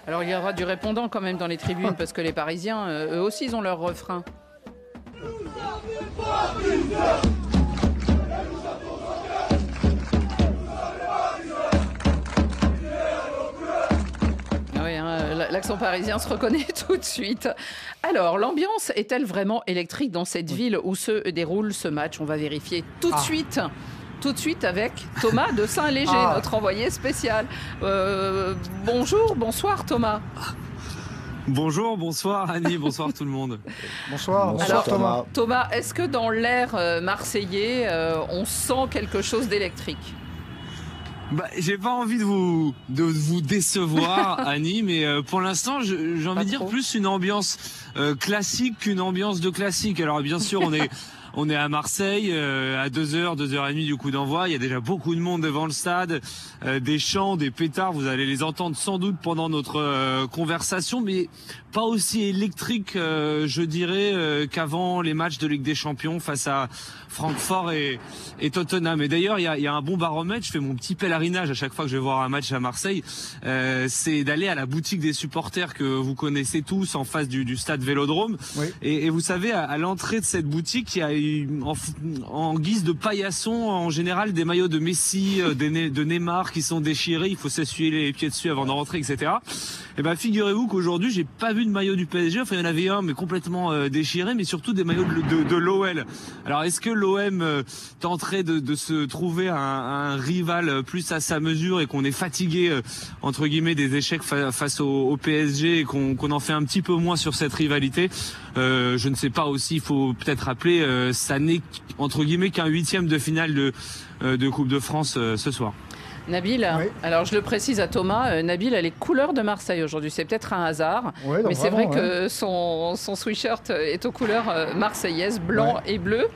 Alors il y aura du répondant quand même dans les tribunes parce que les Parisiens, euh, eux aussi, ils ont leur refrain. L'accent parisien se reconnaît tout de suite. Alors, l'ambiance est-elle vraiment électrique dans cette ville où se déroule ce match? On va vérifier tout de ah. suite tout de suite avec Thomas de Saint-Léger, ah. notre envoyé spécial. Euh, bonjour, bonsoir Thomas. Bonjour, bonsoir Annie, bonsoir tout le monde. Bonsoir, bonsoir Thomas. Thomas, est-ce que dans l'air euh, marseillais, euh, on sent quelque chose d'électrique? Bah, j'ai pas envie de vous de vous décevoir, Annie, mais euh, pour l'instant, j'ai envie de dire plus une ambiance euh, classique qu'une ambiance de classique. Alors bien sûr, on est on est à Marseille, euh, à 2h, 2h30 du coup d'envoi. Il y a déjà beaucoup de monde devant le stade, des chants, des pétards. Vous allez les entendre sans doute pendant notre conversation, mais pas aussi électrique, je dirais, qu'avant les matchs de Ligue des Champions face à Francfort et, et Tottenham. Et d'ailleurs, il y a, y a, un bon baromètre. Je fais mon petit pèlerinage à chaque fois que je vais voir un match à Marseille. Euh, c'est d'aller à la boutique des supporters que vous connaissez tous en face du, du stade Vélodrome. Et, et, vous savez, à, l'entrée de cette boutique, il y a en, en, guise de paillasson en général des maillots de Messi, euh, de Neymar qui sont déchirés. Il faut s'essuyer les pieds dessus avant de rentrer, etc. Et ben figurez-vous qu'aujourd'hui, j'ai pas vu de maillot du PSG. Enfin, il y en avait un, mais complètement euh, déchiré, mais surtout des maillots de, de, l'OL. Alors, est-ce que l'OM euh, tenterait de, se trouver un, rival plus à sa mesure et qu'on est fatigué euh, entre guillemets des échecs face au, PSG et qu'on en fait un petit peu moins sur cette rivalité? Euh, Je ne sais pas aussi. Il faut peut-être rappeler, euh, ça n'est entre guillemets qu'un huitième de finale de Coupe de France ce soir. Nabil, alors je le précise à Thomas, Nabil a les couleurs de Marseille aujourd'hui. C'est peut-être un hasard, mais c'est vrai que son, son sweatshirt est aux couleurs marseillaises, blanc et bleu.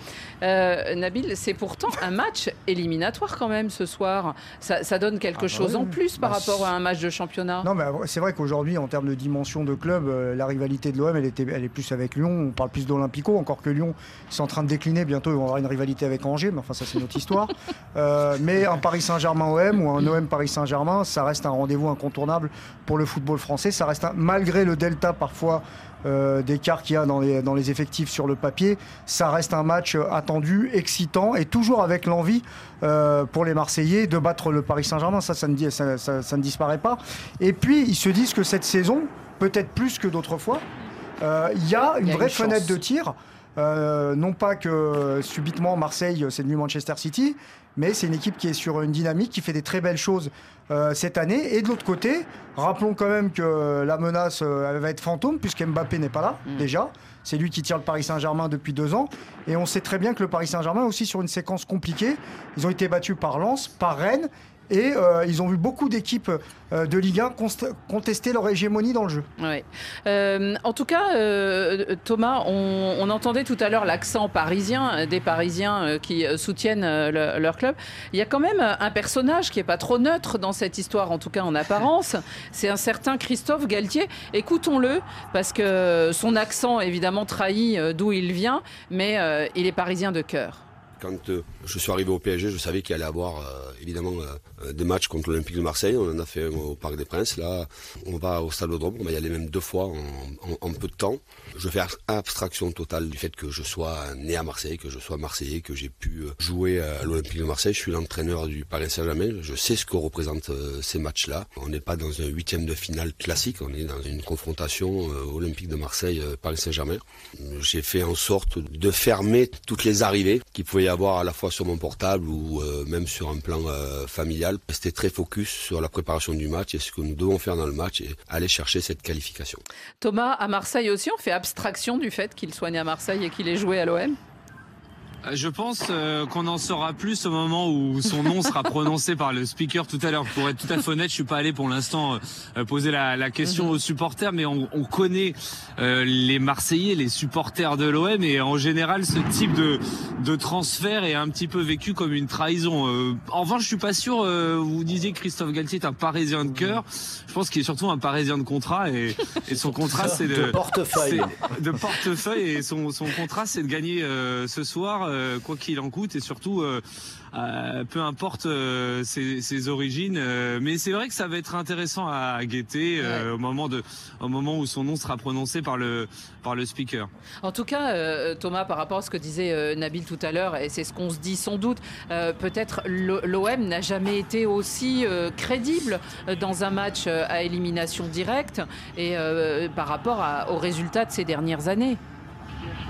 Euh, Nabil, c'est pourtant un match éliminatoire quand même ce soir. Ça, donne quelque ah bah chose en plus par bah, rapport à un match de championnat. Non, mais c'est vrai qu'aujourd'hui, en termes de dimension de club, euh, la rivalité de l'OM, elle, elle est plus avec Lyon. On parle plus d'Olympico, encore que Lyon, c'est en train de décliner. Bientôt, ils vont avoir une rivalité avec Angers, mais enfin, ça, c'est notre histoire. Euh, mais un Paris Saint-Germain-OM, ou un OM Paris Saint-Germain, ça reste un rendez-vous incontournable pour le football français. Ça reste malgré le delta parfois euh, d'écart qu'il y a dans les, dans les effectifs sur le papier, ça reste un match attendu, excitant et toujours avec l'envie euh, pour les Marseillais de battre le Paris Saint-Germain. Ça, ça ne, ça, ça, ne disparaît pas. Et puis, ils se disent que cette saison, peut-être plus que d'autres fois, euh, il y a une vraie fenêtre de tir. Euh, non pas que subitement Marseille, c'est devenu Manchester City, mais c'est une équipe qui est sur une dynamique, qui fait des très belles choses euh, cette année. Et de l'autre côté, rappelons quand même que la menace elle va être fantôme, puisque Mbappé n'est pas là, mm. déjà. C'est lui qui tire le Paris Saint-Germain depuis deux ans. Et on sait très bien que le Paris Saint-Germain est aussi sur une séquence compliquée. Ils ont été battus par Lens, par Rennes et euh, ils ont vu beaucoup d'équipes euh, de Ligue 1 contester leur hégémonie dans le jeu. Euh, en tout cas, Thomas, on, entendait tout à l'heure l'accent parisien des Parisiens qui soutiennent leur club. Il y a quand même un personnage qui est pas trop neutre dans cette histoire, en tout cas en apparence. C'est un certain Christophe Galtier. Écoutons-le, parce que son accent évidemment trahit d'où il vient, mais il est parisien de cœur. Quand je suis arrivé au PSG, je savais qu'il allait avoir évidemment euh, des matchs contre l'Olympique de Marseille. On en a fait un au Parc des Princes. Là, on va au Stade On va y aller même deux fois en, peu de temps. Je fais abstraction totale du fait que je sois né à Marseille, que je sois marseillais, que j'ai pu euh, jouer à l'Olympique de Marseille. Je suis l'entraîneur du Paris Saint-Germain. Je sais ce que représentent euh, ces matchs-là. On n'est pas dans un huitième de finale classique. On est dans une confrontation Olympique de Marseille-Paris Saint-Germain. J'ai fait en sorte de fermer toutes les arrivées qu'il pouvait y avoir à la fois sur mon portable ou même sur un plan familial rester très focus sur la préparation du match et ce que nous devons faire dans le match et aller chercher cette qualification. Thomas, à Marseille aussi, on fait abstraction du fait qu'il soit à Marseille et qu'il ait joué à l'OM je pense euh, qu'on en saura plus au moment où son nom sera prononcé par le speaker tout à l'heure. Pour être tout à fait honnête, je suis pas allé pour l'instant euh, poser la, la, question mhm. aux supporters, mais on, on connaît les Marseillais, les supporters de l'OM, et en général, ce type de, de transfert est un petit peu vécu comme une trahison. en revanche, je suis pas sûr. vous disiez que Christophe Galtier est un Parisien de cœur. Je pense qu'il est surtout un Parisien de contrat, et, et son contrat c'est de, de portefeuille. De portefeuille, et son, son contrat c'est de gagner ce soir euh, quoi qu'il en coûte, et surtout euh, euh, peu importe ses, origines. mais c'est vrai que ça va être intéressant à guetter au moment de, au moment où son nom sera prononcé par le par le speaker. En tout cas, Thomas, par rapport à ce que disait Nabil tout à l'heure, et c'est ce qu'on se dit sans doute, peut-être l'OM n'a jamais été aussi crédible dans un match à élimination directe et par rapport aux résultats de ces dernières années.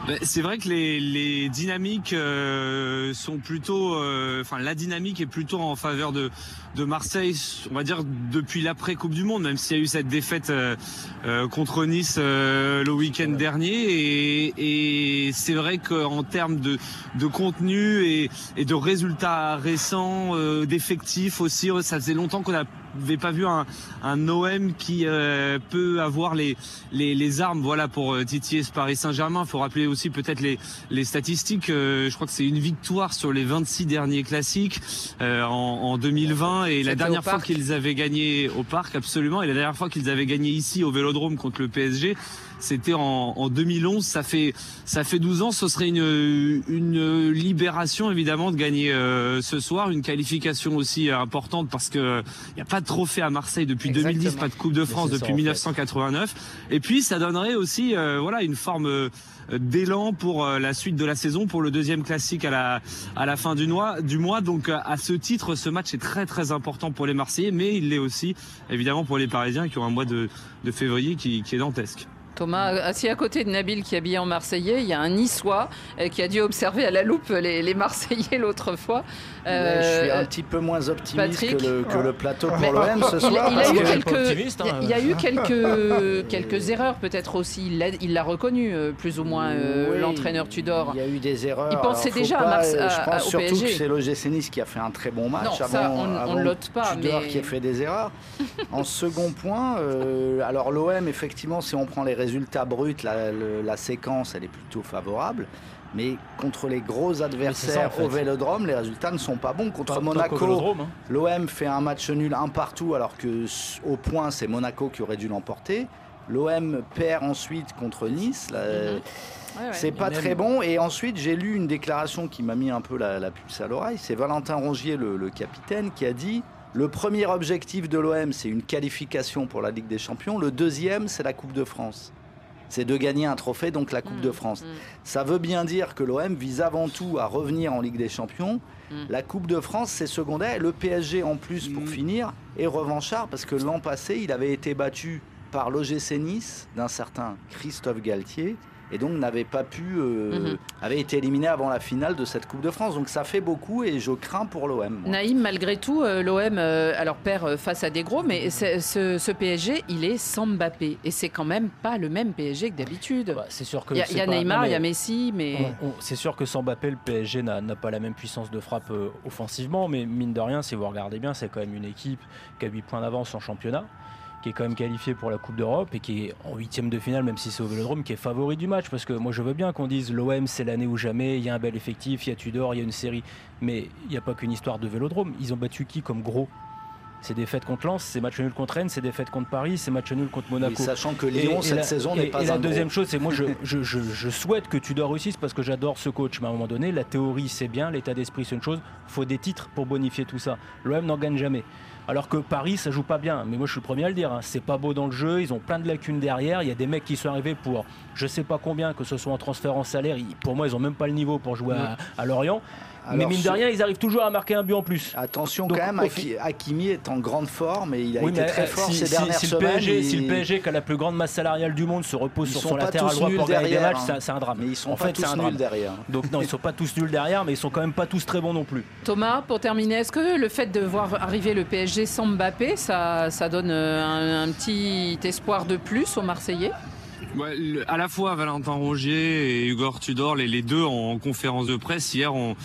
Ben, c'est vrai que les, les dynamiques euh, sont plutôt, euh, enfin la dynamique est plutôt en faveur de, de Marseille, on va dire depuis l'après Coupe du Monde, même s'il y a eu cette défaite euh, contre Nice le week-end dernier. Et, et c'est vrai qu'en termes de, de contenu et, et de résultats récents, d'effectifs aussi, ça faisait longtemps qu'on a n'avez pas vu un, un OM qui euh, peut avoir les, les, les, armes voilà pour euh, titiller ce Paris Saint-Germain. Il faut rappeler aussi peut-être les, les statistiques. Euh, je crois que c'est une victoire sur les 26 derniers classiques en, en 2020 et la dernière fois qu'ils avaient gagné au parc absolument et la dernière fois qu'ils avaient gagné ici au Vélodrome contre le PSG c'était en, en, 2011. Ça fait ça fait 12 ans. Ce serait une une libération évidemment de gagner euh, ce soir, une qualification aussi importante parce que il n'y a pas de trophée à Marseille depuis 2010, pas de Coupe de France depuis 1989. Et puis ça donnerait aussi euh, voilà une forme euh, d'élan pour la suite de la saison, pour le deuxième classique à la à la fin du mois. Du mois. Donc à ce titre, ce match est très très important pour les Marseillais, mais il l'est aussi évidemment pour les Parisiens qui ont un mois de, de février qui, qui est dantesque. Thomas, assis à côté de Nabil qui est habillé en Marseillais, il y a un Niçois euh, qui a dû observer à la loupe les, Marseillais l'autre fois. je suis un petit peu moins optimiste que, le, plateau pour l'OM ce soir. Il, a eu quelques, il y a eu quelques, quelques erreurs peut-être aussi. Il l'a reconnu euh, plus ou moins euh, l'entraîneur Tudor. Il y a eu des erreurs. Il pensait déjà à Marseille. Je pense surtout que c'est l'OGC Nice qui a fait un très bon match. Non, ça, on ne lote pas. Tudor qui a fait des erreurs. en second point, alors l'OM effectivement, si on prend les résultats résultat brut, la, séquence, elle est plutôt favorable. Mais contre les gros adversaires au Vélodrome, les résultats ne sont pas bons. Contre Monaco, hein. l'OM fait un match nul un partout, alors que au point, c'est Monaco qui aurait dû l'emporter. L'OM perd ensuite contre Nice. Mhm. c'est pas très bon. Et ensuite, j'ai lu une déclaration qui m'a mis un peu la, puce à l'oreille. C'est Valentin Rongier, le capitaine, qui a dit Le premier objectif de l'OM, c'est une qualification pour la Ligue des Champions. Le deuxième, c'est la Coupe de France. C'est de gagner un trophée, donc la Coupe de mmh, France. Mmh. Ça veut bien dire que l'OM vise avant tout à revenir en Ligue des Champions. Mmh. La Coupe de France, c'est secondaire. le PSG, en plus, pour finir, est revanchard parce que l'an passé, il avait été battu par l'OGC Nice d'un certain Christophe Galtier et donc n'avait pas pu, euh, mhm. avait été éliminé avant la finale de cette Coupe de France. Donc ça fait beaucoup et je crains pour l'OM. Naïm, malgré tout, euh, l'OM euh, alors perd face à des gros, mais ce, PSG, il est sans Mbappé et c'est quand même pas le même PSG que d'habitude. Bah, c'est sûr que il y a, Neymar, il y a Messi, mais c'est sûr que sans Mbappé, le PSG n'a pas la même puissance de frappe offensivement, mais mine de rien, si vous regardez bien, c'est quand même une équipe qui a 8 points d'avance en championnat qui est quand même qualifié pour la Coupe d'Europe et qui est en huitième de finale, même si c'est au Vélodrome, qui est favori du match. Parce que moi, je veux bien qu'on dise l'OM, c'est l'année ou jamais. Il y a un bel effectif, il y a Tudor, il y a une série. Mais il n'y a pas qu'une histoire de Vélodrome. Ils ont battu qui comme gros? C'est des fêtes contre Lens, c'est match nul contre Rennes, c'est des fêtes contre Paris, c'est match nul contre Monaco. sachant que Lyon, cette saison n'est pas Et la deuxième chose, c'est moi, je, je, je, souhaite que Tudor réussisse parce que j'adore ce coach. Mais à un moment donné, la théorie, c'est bien, l'état d'esprit, c'est une chose. Il faut des titres pour bonifier tout ça. L'OM n'en gagne jamais. Alors que Paris, ça joue pas bien. Mais moi, je suis le premier à le dire. Hein. C'est pas beau dans le jeu. Ils ont plein de lacunes derrière. Il y a des mecs qui sont arrivés pour je sais pas combien, que ce soit en transfert en salaire. Pour moi, ils ont même pas le niveau pour jouer à Lorient mais mine de rien, ils arrivent toujours à marquer un but en plus. Attention quand même, Hakimi est en grande forme et il a été très fort ces dernières si semaines. Le PSG, Si le PSG, qui a la plus grande masse salariale du monde, se repose sur son latéral droit pour gagner des matchs, c'est un drame. Mais ils sont en pas fait, tous nuls derrière. Donc non, ils sont pas tous nuls derrière, mais ils sont quand même pas tous très bons non plus. Thomas, pour terminer, est-ce que le fait de voir arriver le PSG sans Mbappé, ça, donne euh, un, petit espoir de plus aux Marseillais. Ouais, à la fois Valentin Rogier et Hugo Tudor, les, les deux en conférence de presse. Hier, ont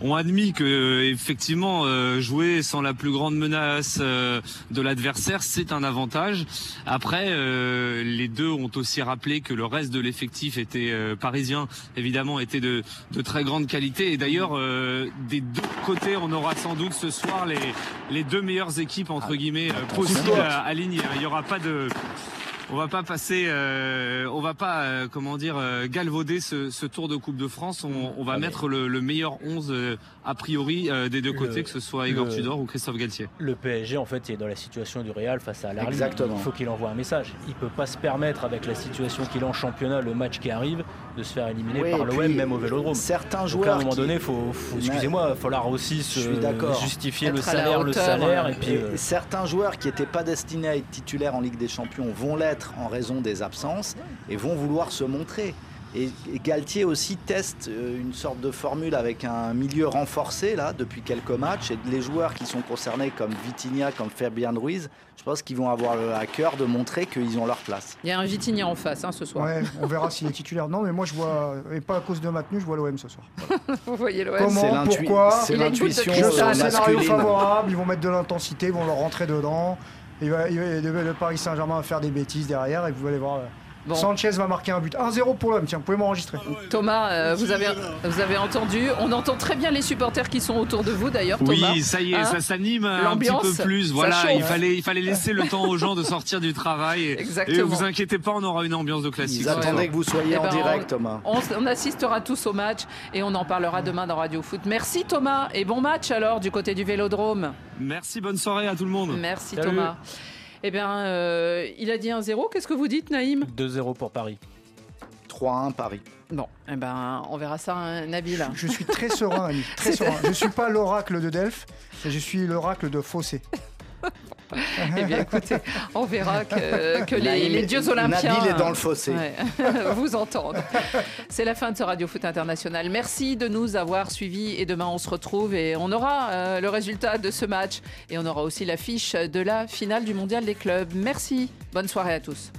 ont admis que effectivement euh, jouer sans la plus grande menace euh, de l'adversaire c'est un avantage. Après, euh, les deux ont aussi rappelé que le reste de l'effectif était parisien, évidemment, était de, de très grande qualité. Et d'ailleurs, des deux côtés, on aura sans doute ce soir les, les deux meilleures équipes entre guillemets possibles alignées. Il n'y aura pas de on va pas passer, euh, on va pas, euh, comment dire, euh, galvauder ce, ce, Tour de Coupe de France. On, on va ah, mettre le, le, meilleur 11 euh, a priori des deux côtés, que ce soit Igor Tudor ou Christophe Galtier. Le PSG, en fait, est dans la situation du Real face à. Exactement. Il faut qu'il envoie un message. Il peut pas se permettre, avec la situation qu'il a en championnat, le match qui arrive, de se faire éliminer par l'OM, même au Vélodrome. Certains joueurs. à un moment donné, faut, faut excusez-moi, il falloir aussi se justifier le salaire, le salaire, et puis. certains joueurs qui n'étaient pas destinés à être titulaires en Ligue des Champions vont l'être en raison des absences et vont vouloir se montrer. Et, Galtier aussi teste euh, une sorte de formule avec un milieu renforcé là depuis quelques matchs et les joueurs qui sont concernés comme Vitinha, comme Fabian Ruiz, je pense qu'ils vont avoir à cœur de montrer qu'ils ont leur place. Il y a un Vitinha en face hein, ce soir. on verra s'il est titulaire. Non, mais moi je vois, et pas à cause de Matenu, je vois l'OM ce soir. Vous voyez l'OM Comment, pourquoi C'est l'intuition. un scénario favorable, ils vont mettre de l'intensité, ils vont leur rentrer dedans. Il va, le Paris Saint-Germain va faire des bêtises derrière et vous allez voir. Sanchez va marquer un but. 1-0 pour l'homme, tiens, vous pouvez m'enregistrer. Thomas, euh, vous, avez, vous avez entendu. On entend très bien les supporters qui sont autour de vous d'ailleurs. Oui, ça y est, hein ça s'anime un petit peu plus. Voilà, il fallait, il fallait laisser le temps aux gens de sortir du travail. Exactement. Et vous inquiétez pas, on aura une ambiance de classique. Ils attendaient que vous soyez eh en ben, direct, Thomas. On, on, assistera tous au match et on en parlera demain dans Radio Foot. Merci Thomas et bon match alors du côté du Vélodrome. Merci, bonne soirée à tout le monde. Merci Thomas. Eh bien, euh, il a dit 1-0. Qu'est-ce que vous dites, Naïm 2-0 pour Paris. 3-1 Paris. Bon, eh ben, on verra ça, hein, Nabil. Je suis très serein, Très serein. Je ne suis pas l'oracle de Delphes, je suis l'oracle de Fossé. Eh bien, écoutez, on verra que, les, dieux olympiens. Nabil est dans le fossé. vous entendent. C'est la fin de ce Radio Foot International. Merci de nous avoir suivis et demain on se retrouve et on aura euh, le résultat de ce match et on aura aussi l'affiche de la finale du Mondial des clubs. Merci. Bonne soirée à tous.